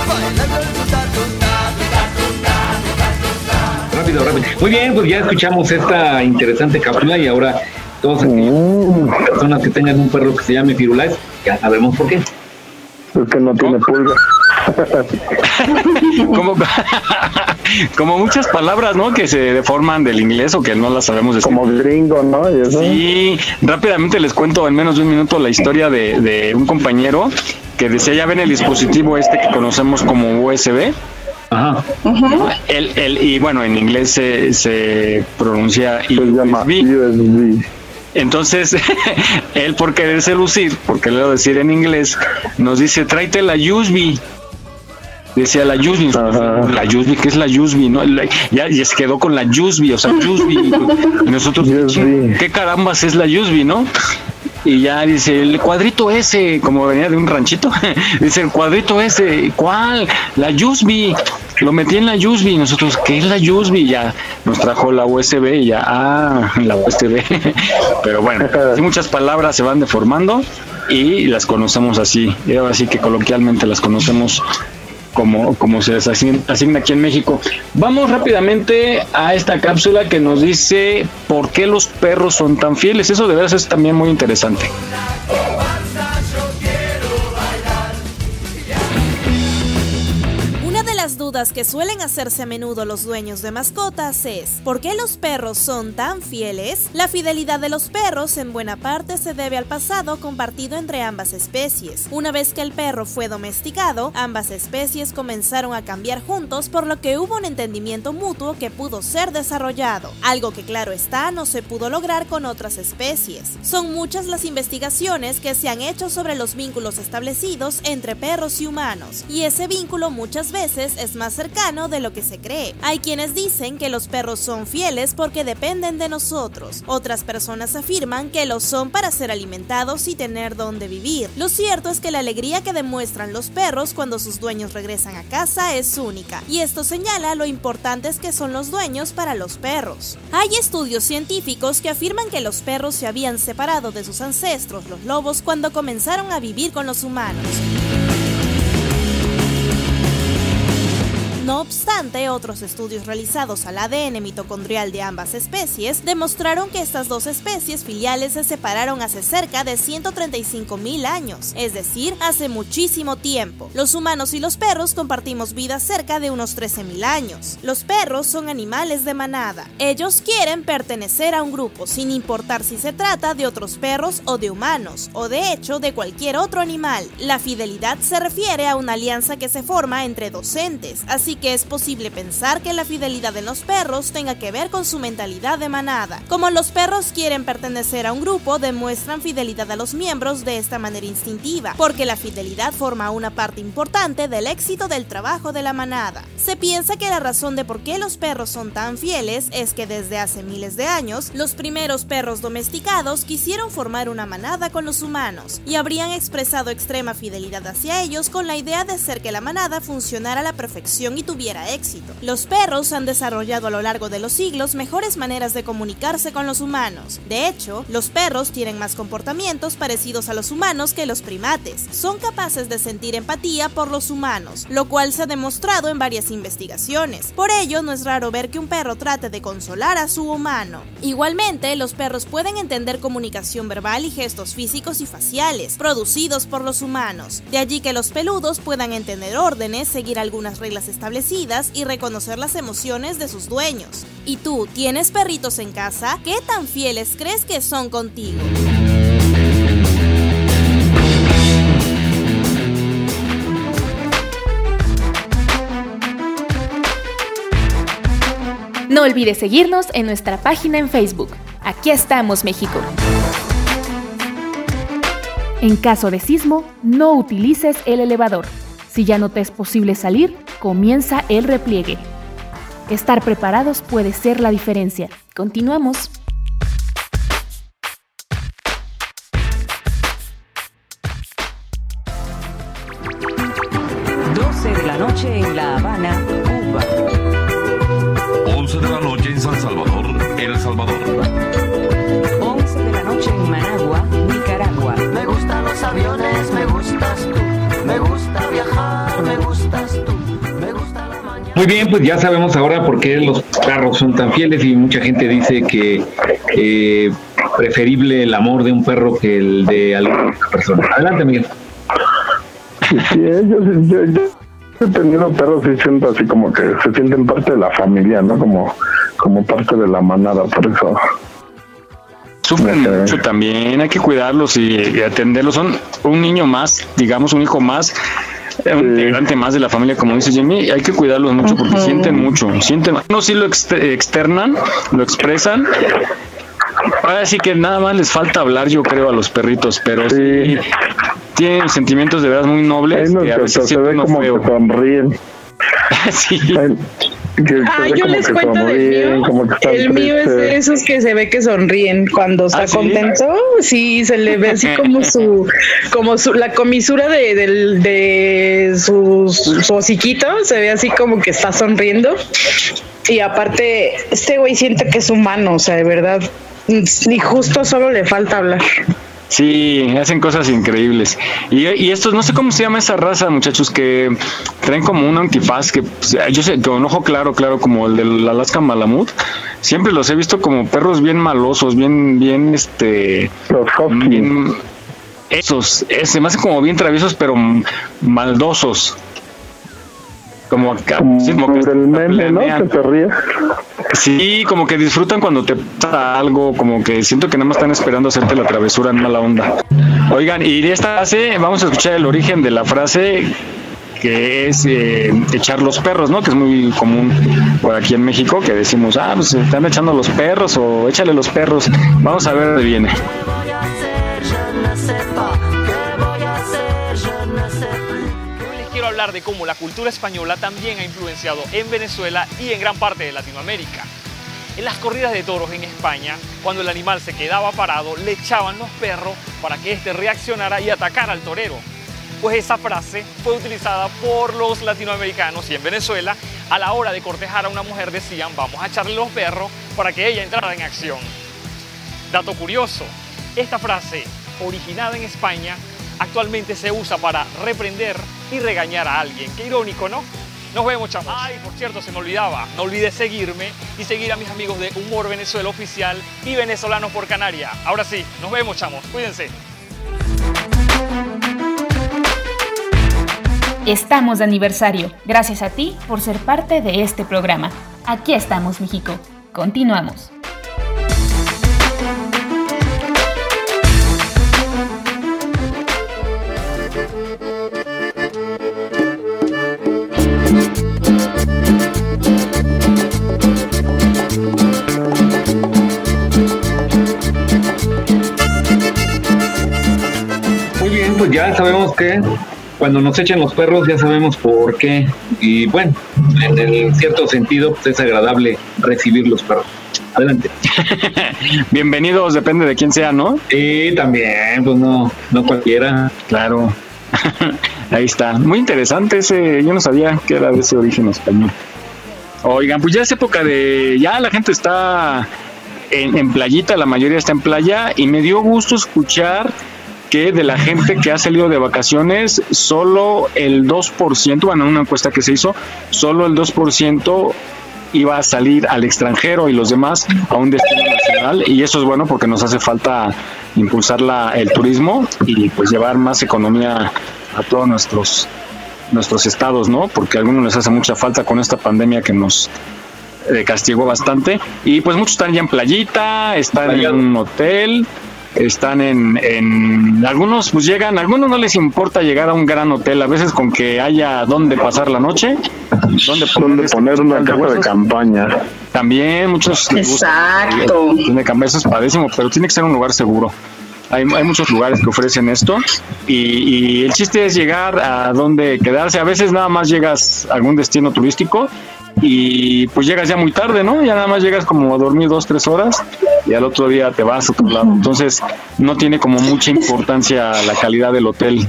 bailando el tuta tuta, tuta tuta, tuta tuta. Rápido, rápido. Muy bien, pues ya escuchamos esta interesante cápsula y ahora todas aquellas personas que tengan un perro que se llame Firulais, ya sabemos por qué. Porque no tiene pulga. como, como muchas palabras, ¿no? Que se deforman del inglés o que no las sabemos decir. Como gringo, ¿no? Y eso. Sí, rápidamente les cuento en menos de un minuto la historia de, de un compañero que decía, ya ven el dispositivo este que conocemos como USB. Ajá. El, el- y bueno, en inglés se, se pronuncia USB. USB. Entonces, él por quererse lucir, porque le decir en inglés, nos dice, tráete la USB. Decía la USB, la USB, ¿qué es la USB? ¿No? La- ya, y se quedó con la USB, o sea, USB. Y nosotros, ¿qué carambas es la USB, no? Y ya dice, el cuadrito ese, como venía de un ranchito, dice, el cuadrito ese, ¿cuál? La USB. Lo metí en la USB y nosotros, ¿qué es la USB? Ya nos trajo la USB y ya, ah, la USB. Pero bueno, muchas palabras se van deformando y las conocemos así. Y ahora sí que coloquialmente las conocemos como, como se les asigna, asigna aquí en México. Vamos rápidamente a esta cápsula que nos dice por qué los perros son tan fieles. Eso de veras es también muy interesante. Dudas que suelen hacerse a menudo los dueños de mascotas es ¿por qué los perros son tan fieles? La fidelidad de los perros en buena parte se debe al pasado compartido entre ambas especies. Una vez que el perro fue domesticado, ambas especies comenzaron a cambiar juntos por lo que hubo un entendimiento mutuo que pudo ser desarrollado, algo que claro está no se pudo lograr con otras especies. Son muchas las investigaciones que se han hecho sobre los vínculos establecidos entre perros y humanos, y ese vínculo muchas veces es más cercano de lo que se cree. Hay quienes dicen que los perros son fieles porque dependen de nosotros. Otras personas afirman que lo son para ser alimentados y tener donde vivir. Lo cierto es que la alegría que demuestran los perros cuando sus dueños regresan a casa es única, y esto señala lo importantes que son los dueños para los perros. Hay estudios científicos que afirman que los perros se habían separado de sus ancestros, los lobos, cuando comenzaron a vivir con los humanos. No obstante, otros estudios realizados al ADN mitocondrial de ambas especies demostraron que estas dos especies filiales se separaron hace cerca de 135 mil años, es decir, hace muchísimo tiempo. Los humanos y los perros compartimos vida cerca de unos 13 mil años. Los perros son animales de manada. Ellos quieren pertenecer a un grupo, sin importar si se trata de otros perros o de humanos, o de hecho de cualquier otro animal. La fidelidad se refiere a una alianza que se forma entre docentes, así que es posible pensar que la fidelidad de los perros tenga que ver con su mentalidad de manada. Como los perros quieren pertenecer a un grupo, demuestran fidelidad a los miembros de esta manera instintiva, porque la fidelidad forma una parte importante del éxito del trabajo de la manada. Se piensa que la razón de por qué los perros son tan fieles es que desde hace miles de años, los primeros perros domesticados quisieron formar una manada con los humanos y habrían expresado extrema fidelidad hacia ellos con la idea de hacer que la manada funcionara a la perfección y tuviera éxito. Los perros han desarrollado a lo largo de los siglos mejores maneras de comunicarse con los humanos. De hecho, los perros tienen más comportamientos parecidos a los humanos que los primates. Son capaces de sentir empatía por los humanos, lo cual se ha demostrado en varias investigaciones. Por ello, no es raro ver que un perro trate de consolar a su humano. Igualmente, los perros pueden entender comunicación verbal y gestos físicos y faciales, producidos por los humanos. De allí que los peludos puedan entender órdenes, seguir algunas reglas establecidas y reconocer las emociones de sus dueños. ¿Y tú, tienes perritos en casa? ¿Qué tan fieles crees que son contigo? No olvides seguirnos en nuestra página en Facebook. Aquí estamos, México. En caso de sismo, no utilices el elevador. Si ya no te es posible salir, comienza el repliegue. Estar preparados puede ser la diferencia. Continuamos. Muy bien, pues ya sabemos ahora por qué los perros son tan fieles y mucha gente dice que eh, preferible el amor de un perro que el de alguna persona. Adelante, Miguel. Sí, sí, ellos, yo, yo he tenido perros y siento así como que se sienten parte de la familia, ¿no? Como, como parte de la manada, por eso. Sufren mucho también, hay que cuidarlos y, y atenderlos. Son un niño más, digamos, un hijo más, eh, un integrante más de la familia, como dice Jimmy. Hay que cuidarlos mucho porque sienten mucho. Sienten, no, sí lo ex- externan, lo expresan. Ahora sí que nada más les falta hablar, yo creo, a los perritos, pero sí, tienen sentimientos de verdad muy nobles. Unos que a veces se siente ve uno como feo. que sonríen. sí. Ah, yo les cuento del mío. El mío es de esos que se ve que sonríen cuando está ¿Ah, sí? contento. Sí, se le ve así como su, como su, la comisura de, del- de sus, su hociquito, se ve así como que está sonriendo. Y aparte, este güey siente que es humano, o sea, de verdad, ni justo solo le falta hablar. Sí, hacen cosas increíbles. Y, y estos, no sé cómo se llama esa raza, muchachos, que traen como un antifaz, que pues, yo sé, con ojo claro, claro, como el del Alaska Malamut. Siempre los he visto como perros bien malosos, bien, bien, este... Los bien, esos, eh, se me hacen como bien traviesos, pero maldosos. Como sí, como que el meme, ¿no? Que ríe. Sí, como que disfrutan cuando te pasa algo, como que siento que nada más están esperando hacerte la travesura en mala onda. Oigan, y de esta frase vamos a escuchar el origen de la frase que es eh, echar los perros, ¿no? Que es muy común por aquí en México, que decimos, ah, pues se están echando los perros o échale los perros. Vamos a ver de dónde viene. De cómo la cultura española también ha influenciado en Venezuela y en gran parte de Latinoamérica. En las corridas de toros en España, cuando el animal se quedaba parado, le echaban los perros para que éste reaccionara y atacara al torero. Pues esa frase fue utilizada por los latinoamericanos y en Venezuela a la hora de cortejar a una mujer decían vamos a echarle los perros para que ella entrara en acción. Dato curioso, esta frase, originada en España, actualmente se usa para reprender y regañar a alguien. Qué irónico, ¿no? Nos vemos, chamos. Ay, por cierto, se me olvidaba. No olvides seguirme y seguir a mis amigos de Humor Venezuela Oficial y Venezolanos por Canaria. Ahora sí, nos vemos, chamos. Cuídense. Estamos de aniversario. Gracias a ti por ser parte de este programa. Aquí estamos, México. Continuamos. Cuando nos echan los perros ya sabemos por qué. Y bueno, en cierto sentido pues, es agradable recibir los perros. Adelante. Bienvenidos, depende de quién sea, ¿no? Sí, también, pues no, no cualquiera. Claro. Ahí está. Muy interesante ese. Yo no sabía que era de ese origen español. Oigan, pues ya es época de. Ya la gente está en, en playita, la mayoría está en playa, y me dio gusto escuchar que de la gente que ha salido de vacaciones, solo el 2%, bueno, en una encuesta que se hizo, solo el 2% iba a salir al extranjero y los demás a un destino nacional. Y eso es bueno porque nos hace falta impulsar la, el turismo y pues llevar más economía a todos nuestros nuestros estados, ¿no? Porque a algunos les hace mucha falta con esta pandemia que nos eh, castigó bastante. Y pues muchos están ya en playita, están en un hotel, están en, en algunos pues llegan, a algunos no les importa llegar a un gran hotel, a veces con que haya donde pasar la noche, donde poner, poner una casa de campaña. También muchos Exacto. eso es padrísimo, pero tiene que ser un lugar seguro. Hay, hay muchos lugares que ofrecen esto y, y el chiste es llegar a donde quedarse. A veces nada más llegas a algún destino turístico y pues llegas ya muy tarde, ¿no? Ya nada más llegas como a dormir dos, tres horas y al otro día te vas a otro lado. Entonces no tiene como mucha importancia la calidad del hotel.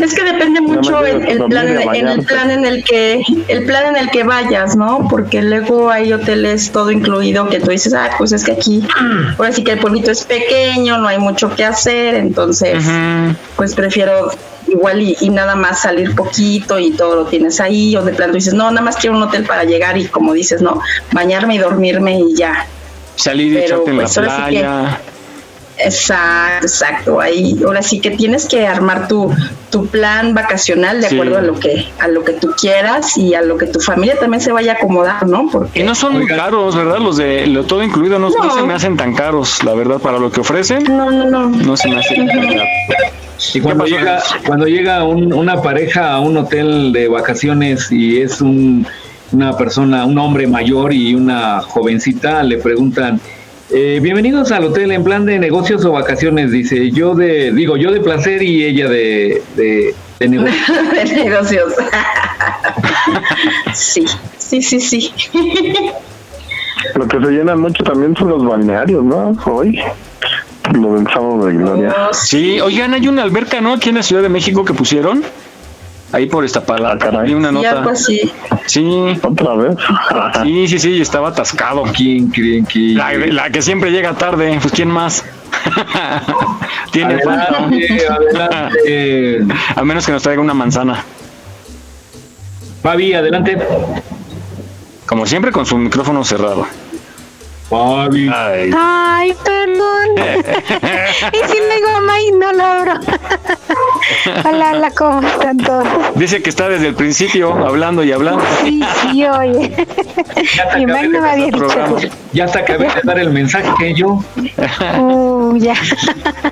Es que depende mucho el, el plan, en el plan en el que el plan en el que vayas, ¿no? Porque luego hay hoteles todo incluido que tú dices, ah, pues es que aquí, ahora sí que el pueblito es pequeño, no hay mucho que hacer, entonces, pues prefiero igual y, y nada más salir poquito y todo lo tienes ahí, o de plano dices, no, nada más quiero un hotel para llegar y como dices, no, bañarme y dormirme y ya. Salir y Pero, echarte en pues, la ahora sí que-. Exacto, exacto. Ahí, ahora sí que tienes que armar tu, tu plan vacacional de Sí. acuerdo a lo que a lo que tú quieras y a lo que tu familia también se vaya a acomodar, ¿no? Porque Y no son muy caros, ¿verdad? Los de lo todo incluido no, no se me hacen tan caros, la verdad, para lo que ofrecen. No, no, no. No se me hace tan caro. Y cuando llega, cuando llega un- una pareja a un hotel de vacaciones y es un, una persona, un hombre mayor y una jovencita, le preguntan, eh, bienvenidos al hotel en plan de negocios o vacaciones, dice, yo de, digo, yo de placer y ella de, de, de negocios. de negocios. sí, sí, sí, sí. Lo que se llenan mucho también son los balnearios, ¿no? Hoy, lo del sábado de Gloria. Sí, oigan, hay una alberca, ¿no? Aquí en la Ciudad de México que pusieron. Ahí por esta palabra. Hay una Sí, nota. algo así. Sí. ¿Otra vez? Sí, sí, sí, estaba atascado. ¿Quién que? La, la que siempre llega tarde, pues ¿quién más? Tiene Adelante, adelante. A menos que nos traiga una manzana. Fabi, adelante. Como siempre, con su micrófono cerrado. Fabi. Ay. Ay, perdón. y si me digo mamá y no lo abro. hola, hola, ¿cómo están todos? Dice que está desde el principio hablando y hablando. Sí, sí, oye. Mi Mike no me había dicho programa. Ya hasta acabé de dar el mensaje que yo. Uh, ya.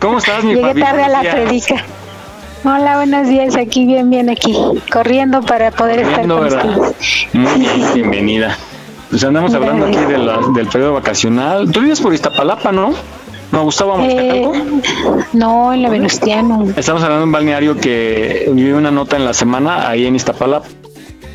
¿Cómo estás, mi Llegué Fabi? tarde a la predica. Hola, buenos días. Aquí, bien, bien, aquí. Corriendo para poder estar con ¿verdad? ustedes. Muy bien, bienvenida. Pues andamos hablando aquí de la- del periodo vacacional. Tú vives por Iztapalapa, ¿no? No, Gustavo Eh, no, en la Venustiano. Estamos hablando de un balneario que vi una nota en la semana ahí en Iztapalapa.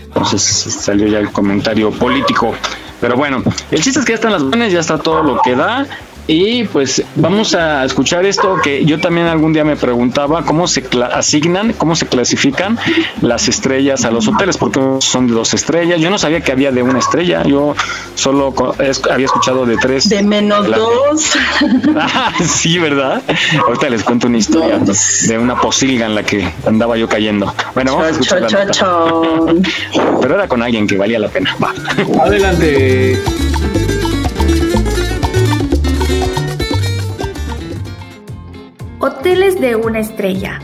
Entonces salió ya el comentario político. Pero bueno, el chiste es que ya están las buenas, ya está todo lo que da. Y pues vamos a escuchar esto que yo también algún día me preguntaba cómo se cla- asignan, cómo se clasifican las estrellas a los hoteles, porque son de dos estrellas. Yo no sabía que había de una estrella, yo solo había escuchado de tres. De menos La- dos. Ah, sí, ¿verdad? Ahorita les cuento una historia de una posilga en la que andaba yo cayendo. Bueno, vamos a escuchar la Cho, nota. cho, Pero era con alguien que valía la pena. Va. Adelante. Hoteles de una estrella.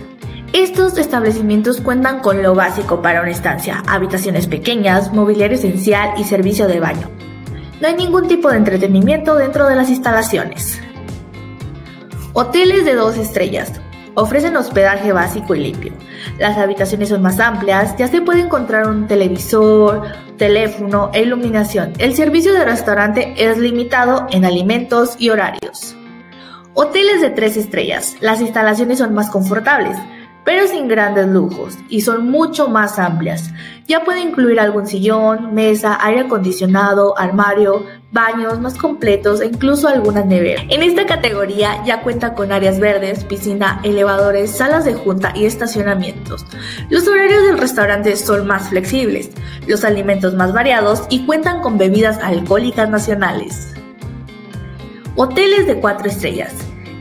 Estos establecimientos cuentan con lo básico para una estancia, habitaciones pequeñas, mobiliario esencial y servicio de baño. No hay ningún tipo de entretenimiento dentro de las instalaciones. Hoteles de dos estrellas. Ofrecen hospedaje básico y limpio. Las habitaciones son más amplias, ya se puede encontrar un televisor, teléfono e iluminación. El servicio de restaurante es limitado en alimentos y horarios. Hoteles de tres estrellas. Las instalaciones son más confortables. pero sin grandes lujos y son mucho más amplias. Ya puede incluir algún sillón, mesa, aire acondicionado, armario, baños más completos e incluso algunas neveras. En esta categoría ya cuenta con áreas verdes, piscina, elevadores, salas de junta y estacionamientos. Los horarios del restaurante son más flexibles, los alimentos más variados y cuentan con bebidas alcohólicas nacionales. Hoteles de 4 estrellas.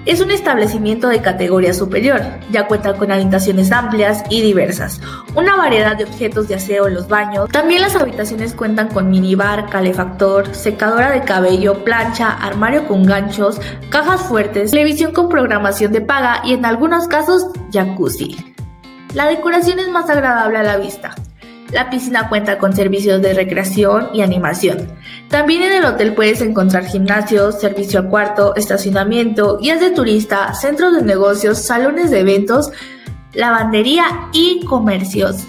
Es un establecimiento de categoría superior, ya cuenta con habitaciones amplias y diversas, una variedad de objetos de aseo en los baños. También las habitaciones cuentan con minibar, calefactor, secadora de cabello, plancha, armario con ganchos, cajas fuertes, televisión con programación de paga y en algunos casos jacuzzi. La decoración es más agradable a la vista, la piscina cuenta con servicios de recreación y animación. También en el hotel puedes encontrar gimnasios, servicio a cuarto, estacionamiento, guías de turista, centros de negocios, salones de eventos, lavandería y comercios.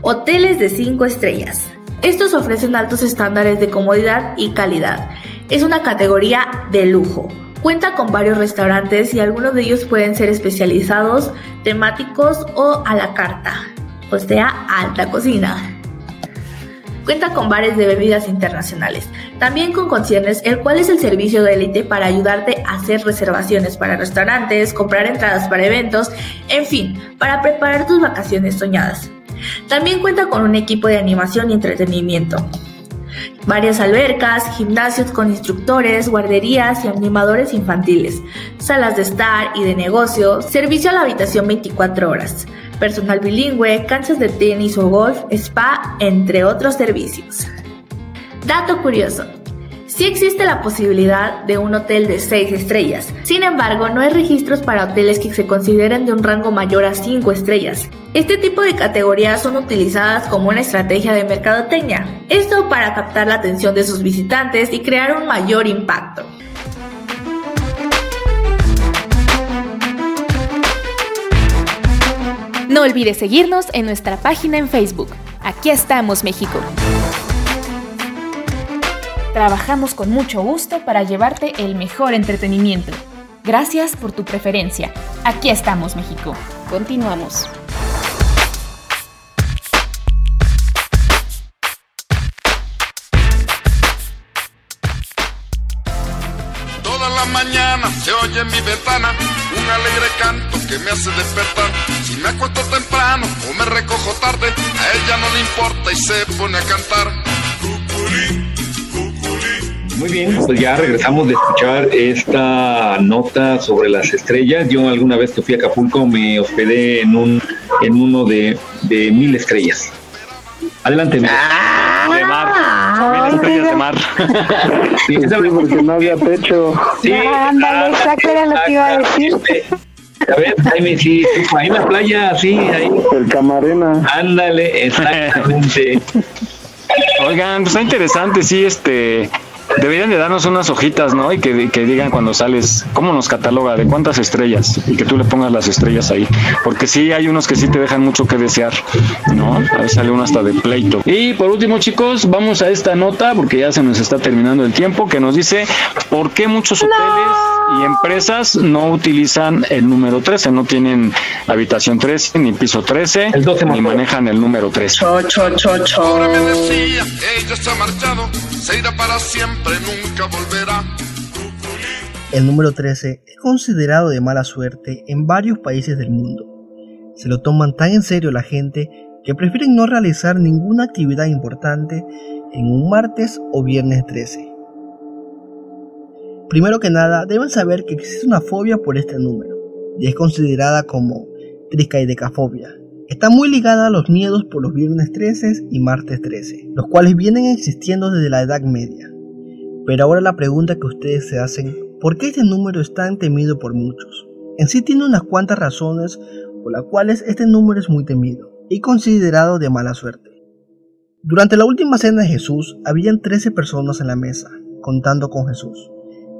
Hoteles de 5 estrellas. Estos ofrecen altos estándares de comodidad y calidad. Es una categoría de lujo. Cuenta con varios restaurantes y algunos de ellos pueden ser especializados, temáticos o a la carta o sea, alta cocina. Cuenta con bares de bebidas internacionales, también con conciernes, el cual es el servicio de élite para ayudarte a hacer reservaciones para restaurantes, comprar entradas para eventos, en fin, para preparar tus vacaciones soñadas. También cuenta con un equipo de animación y entretenimiento. Varias albercas, gimnasios con instructores, guarderías y animadores infantiles, salas de estar y de negocio, servicio a la habitación 24 horas, personal bilingüe, canchas de tenis o golf, spa, entre otros servicios. Dato curioso. Sí existe la posibilidad de un hotel de 6 estrellas, sin embargo no hay registros para hoteles que se consideren de un rango mayor a 5 estrellas. Este tipo de categorías son utilizadas como una estrategia de mercadotecnia, esto para captar la atención de sus visitantes y crear un mayor impacto. No olvides seguirnos en nuestra página en Facebook. Aquí estamos, México. Trabajamos con mucho gusto para llevarte el mejor entretenimiento. Gracias por tu preferencia. Aquí estamos, México. Continuamos. Toda la mañana se oye en mi ventana un alegre canto que me hace despertar. Si me acuesto temprano o me recojo tarde, a ella no le importa y se pone a cantar. Muy bien, pues ya regresamos de escuchar esta nota sobre las estrellas. Yo alguna vez que fui a Acapulco me hospedé en un en uno de, de mil estrellas. Adelante. Miguel. de mar. Mil estrellas de mar. Sí, porque no había techo. Sí, Ah, ándale, exacto era lo que iba a decir. A ver, Jaime, sí, ahí en la playa, sí, ahí. El camarena. Ándale, exactamente. Oigan, pues está interesante, sí, este. Deberían de darnos unas hojitas, ¿no? Y que, que digan cuando sales, ¿cómo nos cataloga? ¿De cuántas estrellas? Y que tú le pongas las estrellas ahí. Porque sí, hay unos que sí te dejan mucho que desear, ¿no? Ahí sale uno hasta de pleito. Y por último, chicos, vamos a esta nota, porque ya se nos está terminando el tiempo, que nos dice por qué muchos hoteles y empresas no utilizan el número 13, no tienen habitación 13, ni piso 13, ni manejan el número 13. Cho, cho, cho, cho. Ahora me decía, ella se ha marchado, se irá para siempre, nunca volverá. El número 13 es considerado de mala suerte en varios países del mundo. Se lo toman tan en serio la gente que prefieren no realizar ninguna actividad importante en un martes o viernes 13. Primero que nada, deben saber que existe una fobia por este número, y es considerada como triskaidecafobia. Está muy ligada a los miedos por los viernes 13 y martes 13, los cuales vienen existiendo desde la Edad Media. Pero ahora la pregunta que ustedes se hacen, ¿por qué este número es tan temido por muchos? En sí tiene unas cuantas razones por las cuales este número es muy temido y considerado de mala suerte. Durante la última cena de Jesús, habían 13 personas en la mesa, contando con Jesús,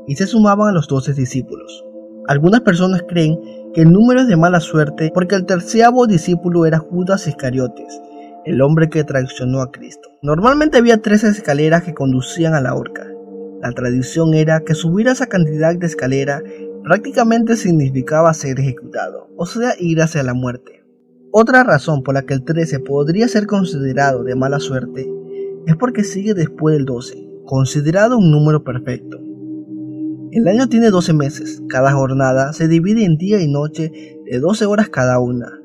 y se sumaban a los 12 discípulos. Algunas personas creen que el número es de mala suerte porque el terciavo discípulo era Judas Iscariotes, el hombre que traicionó a Cristo. Normalmente había 13 escaleras que conducían a la horca. La tradición era que subir a esa cantidad de escalera Prácticamente significaba ser ejecutado, o sea, ir hacia la muerte. Otra razón por la que el 13 podría ser considerado de mala suerte es porque sigue después del 12, considerado un número perfecto. El año tiene 12 meses, cada jornada se divide en día y noche de 12 horas cada una.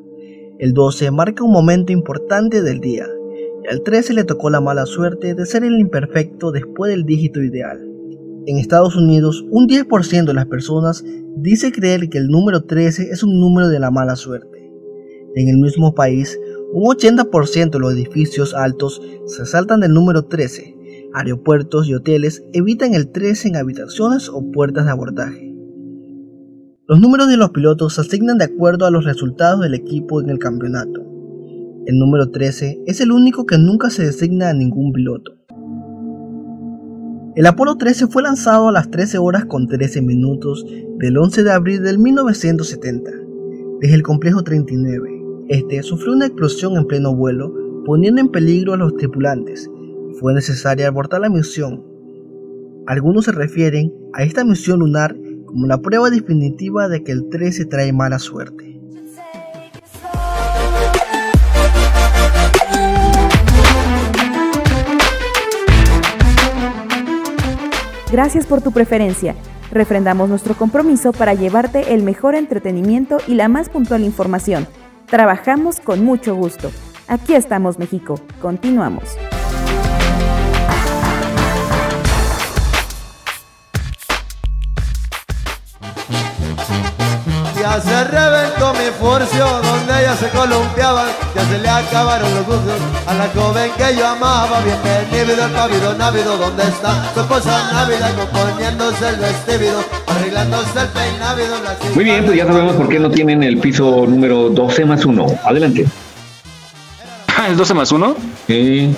El 12 marca un momento importante del día, y al 13 le tocó la mala suerte de ser el imperfecto después del dígito ideal. En Estados Unidos, un 10% de las personas dice creer que el número 13 es un número de la mala suerte. En el mismo país, un 80% de los edificios altos se saltan del número 13. Aeropuertos y hoteles evitan el 13 en habitaciones o puertas de abordaje. Los números de los pilotos se asignan de acuerdo a los resultados del equipo en el campeonato. El número 13 es el único que nunca se designa a ningún piloto. El Apolo 13 fue lanzado a las 13 horas con 13 minutos del 11 de abril del 1970 desde el complejo 39. Este sufrió una explosión en pleno vuelo, poniendo en peligro a los tripulantes. Fue necesario abortar la misión. Algunos se refieren a esta misión lunar como la prueba definitiva de que el 13 trae mala suerte. Gracias por tu preferencia. Refrendamos nuestro compromiso para llevarte el mejor entretenimiento y la más puntual información. Trabajamos con mucho gusto. Aquí estamos, México. Continuamos. Ya se reventó mi furcio donde ella se columpiaba, ya se le acabaron los gustos a la joven que yo amaba. Bienvenido el pavido návido, donde está su esposa návida componiéndose el vestido, arreglándose el peinávido. Muy bien, pues ya sabemos por qué no tienen el piso número 12 más 1. Adelante. ¿El 12 más 1? Sí.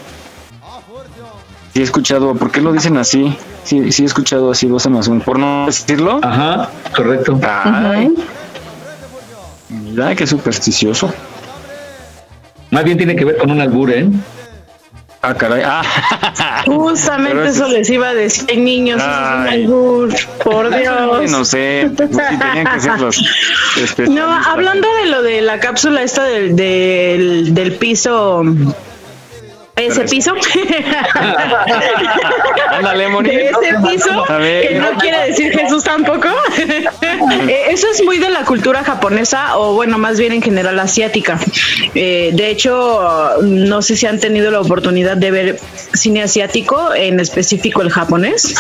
Sí he escuchado, ¿por qué lo dicen así? Sí, sí he escuchado así 12 más 1, por no decirlo. Ajá, correcto. Ay, mira qué supersticioso. Más bien tiene que ver con un albur, ¿eh? Ah, caray. Ah. Justamente eso ese- les iba a decir, niños, eso es un Ay. albur, por Dios. No sé, pues sí, tenían que ser los No, hablando de lo de la cápsula esta del, del, del piso, ese piso, Ándale, Moni. de ese piso, ver. que no quiere decir Jesús tampoco. Eh, Eso es muy de la cultura japonesa o bueno, más bien en general asiática. Eh, de hecho, no sé si han tenido la oportunidad de ver cine asiático, en específico el japonés.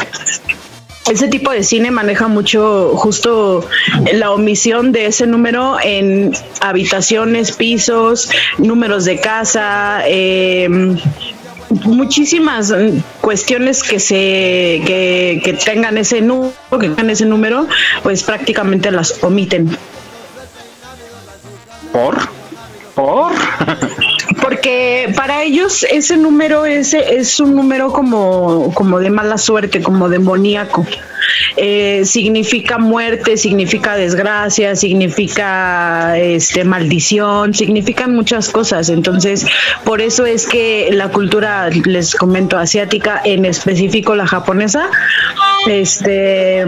Ese tipo de cine maneja mucho justo la omisión de ese número en habitaciones, pisos, números de casa, eh, muchísimas cuestiones que se que, que tengan ese número, que tengan ese número, pues prácticamente las omiten. ¿Por? ¿Por? Porque para ellos ese número ese es un número como, como de mala suerte, como demoníaco. Eh, significa muerte, significa desgracia, significa este maldición, significan muchas cosas. Entonces, por eso es que la cultura, les comento, asiática, en específico la japonesa, este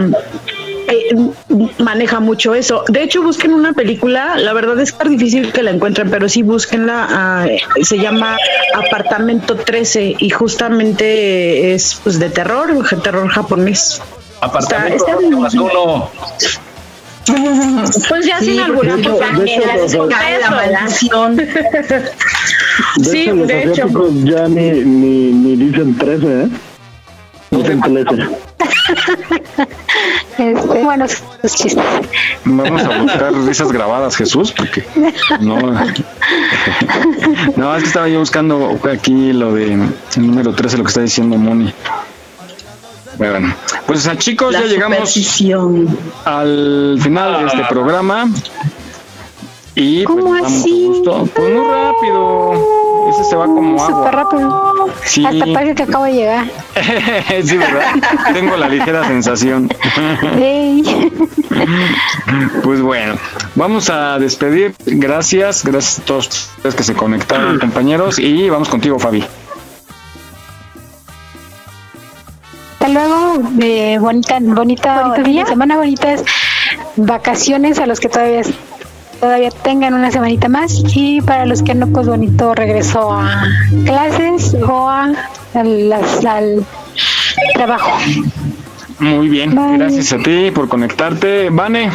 maneja mucho eso. De hecho, busquen una película, la verdad es que es difícil que la encuentren, pero sí búsquenla, ah, se llama Apartamento 13 y justamente es pues de terror, terror japonés. Apartamento Está- está 12 más 1. Pues ya Sí, sin alguna de hecho- cosa, de hecho, los- la. De Sí, hecho, de hecho. ya ni, ni, ni dicen 13, ¿eh? Dicen 13. Este, bueno, sus chistes. Vamos a buscar risas grabadas, Jesús, porque no. No, es que estaba yo buscando aquí lo de el número 13, lo que está diciendo Moni. Bueno, pues a chicos, La ya llegamos al final de este programa. Y pues, ¿Cómo mucho así? gusto. Pues muy rápido. Ese se va como Súper agua. rápido. Sí. Hasta parece que acabo de llegar. sí, ¿verdad? Tengo la ligera sensación. Pues bueno, vamos a despedir. Gracias, gracias a todos ustedes que se conectaron, compañeros. Y vamos contigo, Fabi. Hasta luego, de bonita, bonita, fin de semana bonitas. vacaciones a los que todavía todavía tengan una semanita más y para los que no pues bonito regreso a clases o a, al, al trabajo. Muy bien, gracias a ti por conectarte. Vane.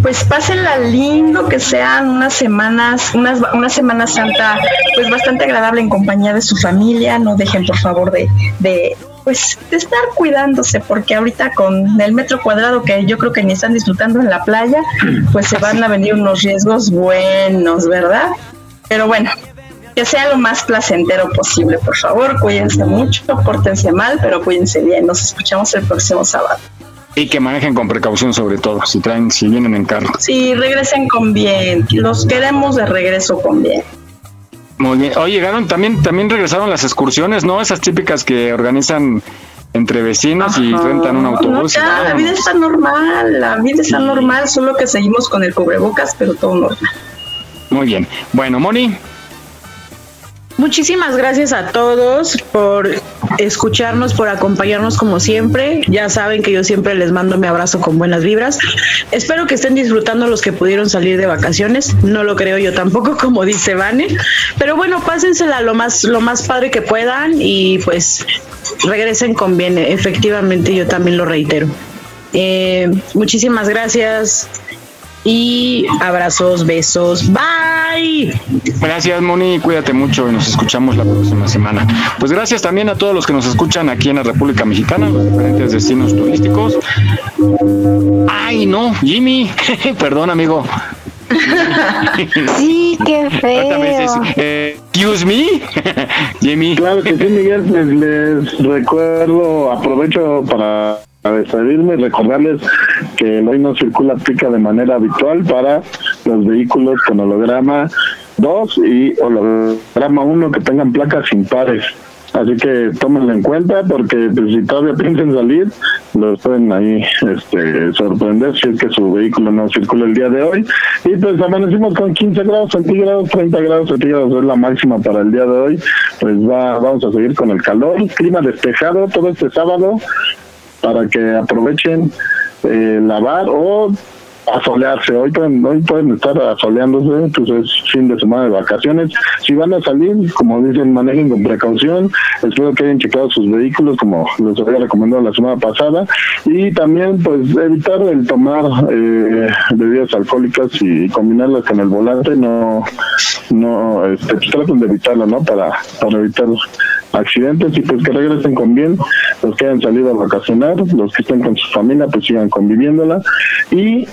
Pues pásenla lindo, que sean unas semanas, unas, una Semana Santa, pues bastante agradable en compañía de su familia. No dejen, por favor, de, de pues de estar cuidándose, porque ahorita con el metro cuadrado que yo creo que ni están disfrutando en la playa, pues se van a venir unos riesgos buenos, ¿verdad? Pero bueno, que sea lo más placentero posible, por favor, cuídense mucho, pórtense mal, pero cuídense bien. Nos escuchamos el próximo sábado. Y que manejen con precaución sobre todo, si traen, si vienen en carro. Sí, regresen con bien. Los queremos de regreso con bien. Muy bien. Oye, llegaron también, también regresaron las excursiones, ¿no? Esas típicas que organizan entre vecinos y rentan un No, autobús. ya, la vida está normal, la vida está normal, solo que seguimos con el cubrebocas, pero todo normal. Muy bien. Bueno, Moni. Muchísimas gracias a todos por escucharnos, por acompañarnos como siempre. Ya saben que yo siempre les mando mi abrazo con buenas vibras. Espero que estén disfrutando los que pudieron salir de vacaciones. No lo creo yo tampoco, como dice Vane. Pero bueno, pásensela lo más, lo más padre que puedan y pues regresen con bien. Efectivamente, yo también lo reitero. Eh, muchísimas gracias y abrazos, besos. Bye. Gracias, Moni. Cuídate mucho y nos escuchamos la próxima semana. Pues gracias también a todos los que nos escuchan aquí en la República Mexicana, los diferentes destinos turísticos. Ay, no, Jimmy. Perdón, amigo. Sí, qué feo. Eh, excuse me, Jimmy. Claro que sí, Miguel, les, les recuerdo, aprovecho para despedirme y recordarles que hoy no circula pica de manera habitual para los vehículos con holograma 2 y holograma 1 que tengan placas impares. Así que tómenlo en cuenta porque pues, si todavía piensan salir, los pueden ahí este, sorprender si es que su vehículo no circula el día de hoy. Y pues amanecimos con 15 grados centígrados, 30 grados centígrados es la máxima para el día de hoy. Pues va, vamos a seguir con el calor, clima despejado todo este sábado para que aprovechen eh, lavar o asolearse. Hoy pueden, hoy pueden estar asoleándose, pues es fin de semana de vacaciones. Si van a salir, como dicen, manejen con precaución. Espero que hayan checado sus vehículos, como les había recomendado la semana pasada. Y también, pues, evitar el tomar eh, bebidas alcohólicas y combinarlas con el volante. No, no, este, pues, traten de evitarlo, ¿no? Para, para evitar accidentes y pues que regresen con bien los que hayan salido a vacacionar los que estén con su familia pues sigan conviviéndola y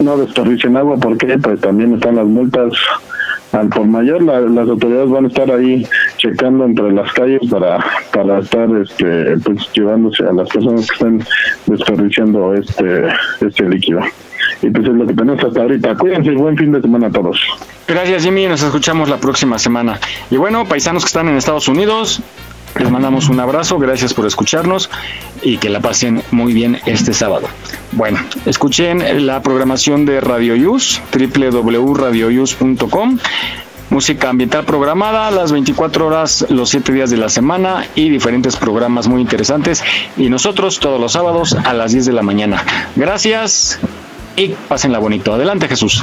no desperdicien agua porque pues también están las multas al por mayor. La- las autoridades van a estar ahí checando entre las calles para para estar este pues llevándose a las personas que estén desperdiciando este este líquido y pues es lo que tenemos hasta ahorita cuídense buen fin de semana a todos Gracias, Jimmy. Nos escuchamos la próxima semana. Y bueno, paisanos que están en Estados Unidos, les mandamos un abrazo. Gracias por escucharnos y que la pasen muy bien este sábado. Bueno, escuchen la programación de Radio Yus, www.radioyus.com. Música ambiental programada las 24 horas, los 7 días de la semana y diferentes programas muy interesantes. Y nosotros todos los sábados a las 10 de la mañana. Gracias y pásenla bonito. Adelante, Jesús.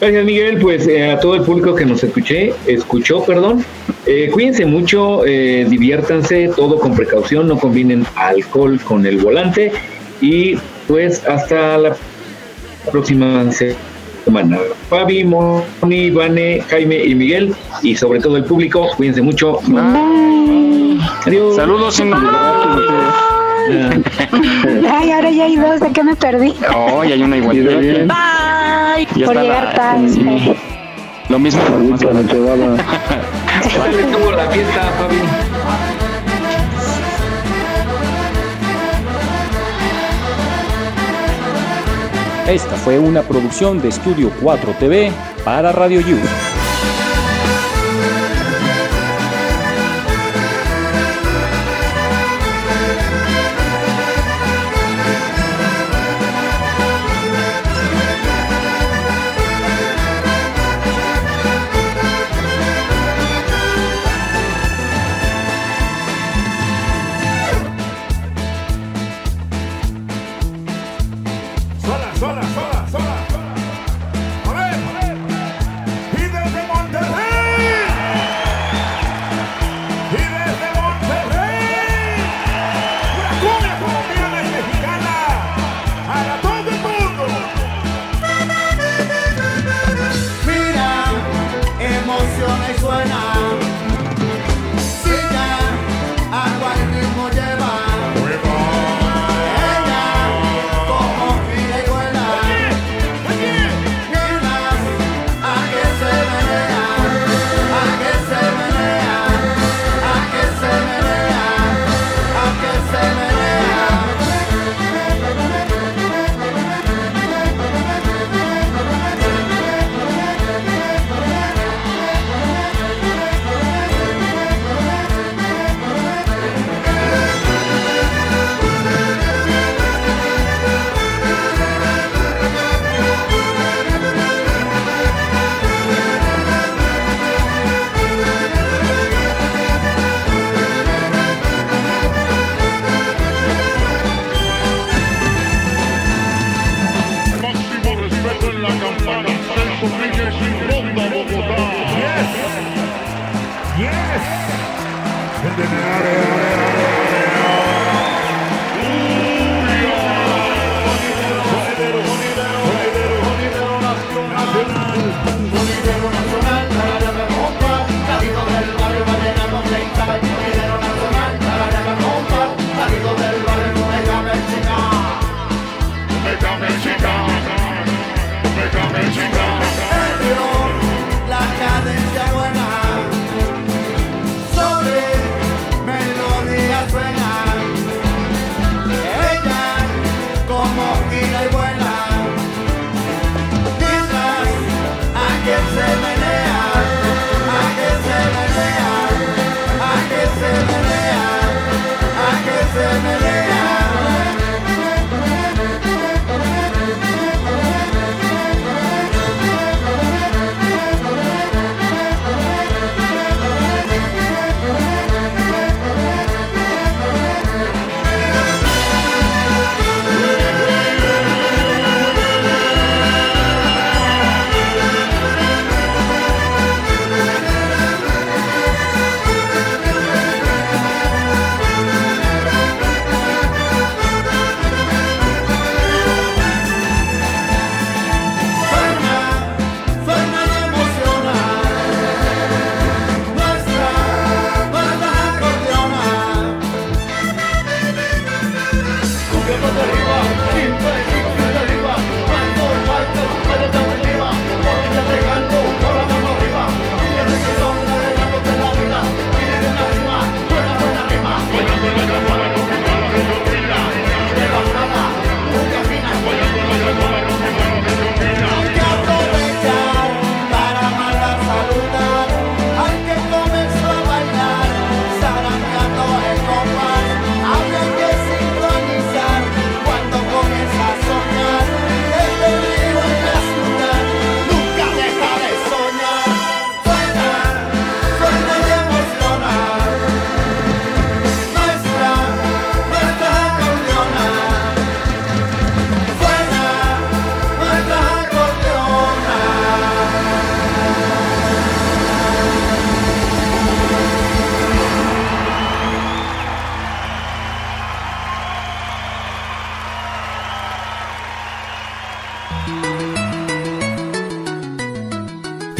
Gracias Miguel, pues eh, a todo el público que nos escuché, escuchó, perdón, eh, cuídense mucho, eh, diviértanse, todo con precaución, no combinen alcohol con el volante y pues hasta la próxima semana. Fabi, Moni, Vane, Jaime y Miguel y sobre todo el público, cuídense mucho. Adiós. Saludos en Ay, ahora ya hay dos, ¿de qué me perdí? Oh, y hay una igual. Bye. Ya Por llegar la- tarde. Lo mismo. Estuvo la fiesta, Fabi. Esta fue una producción de Estudio 4 TV para Radio You.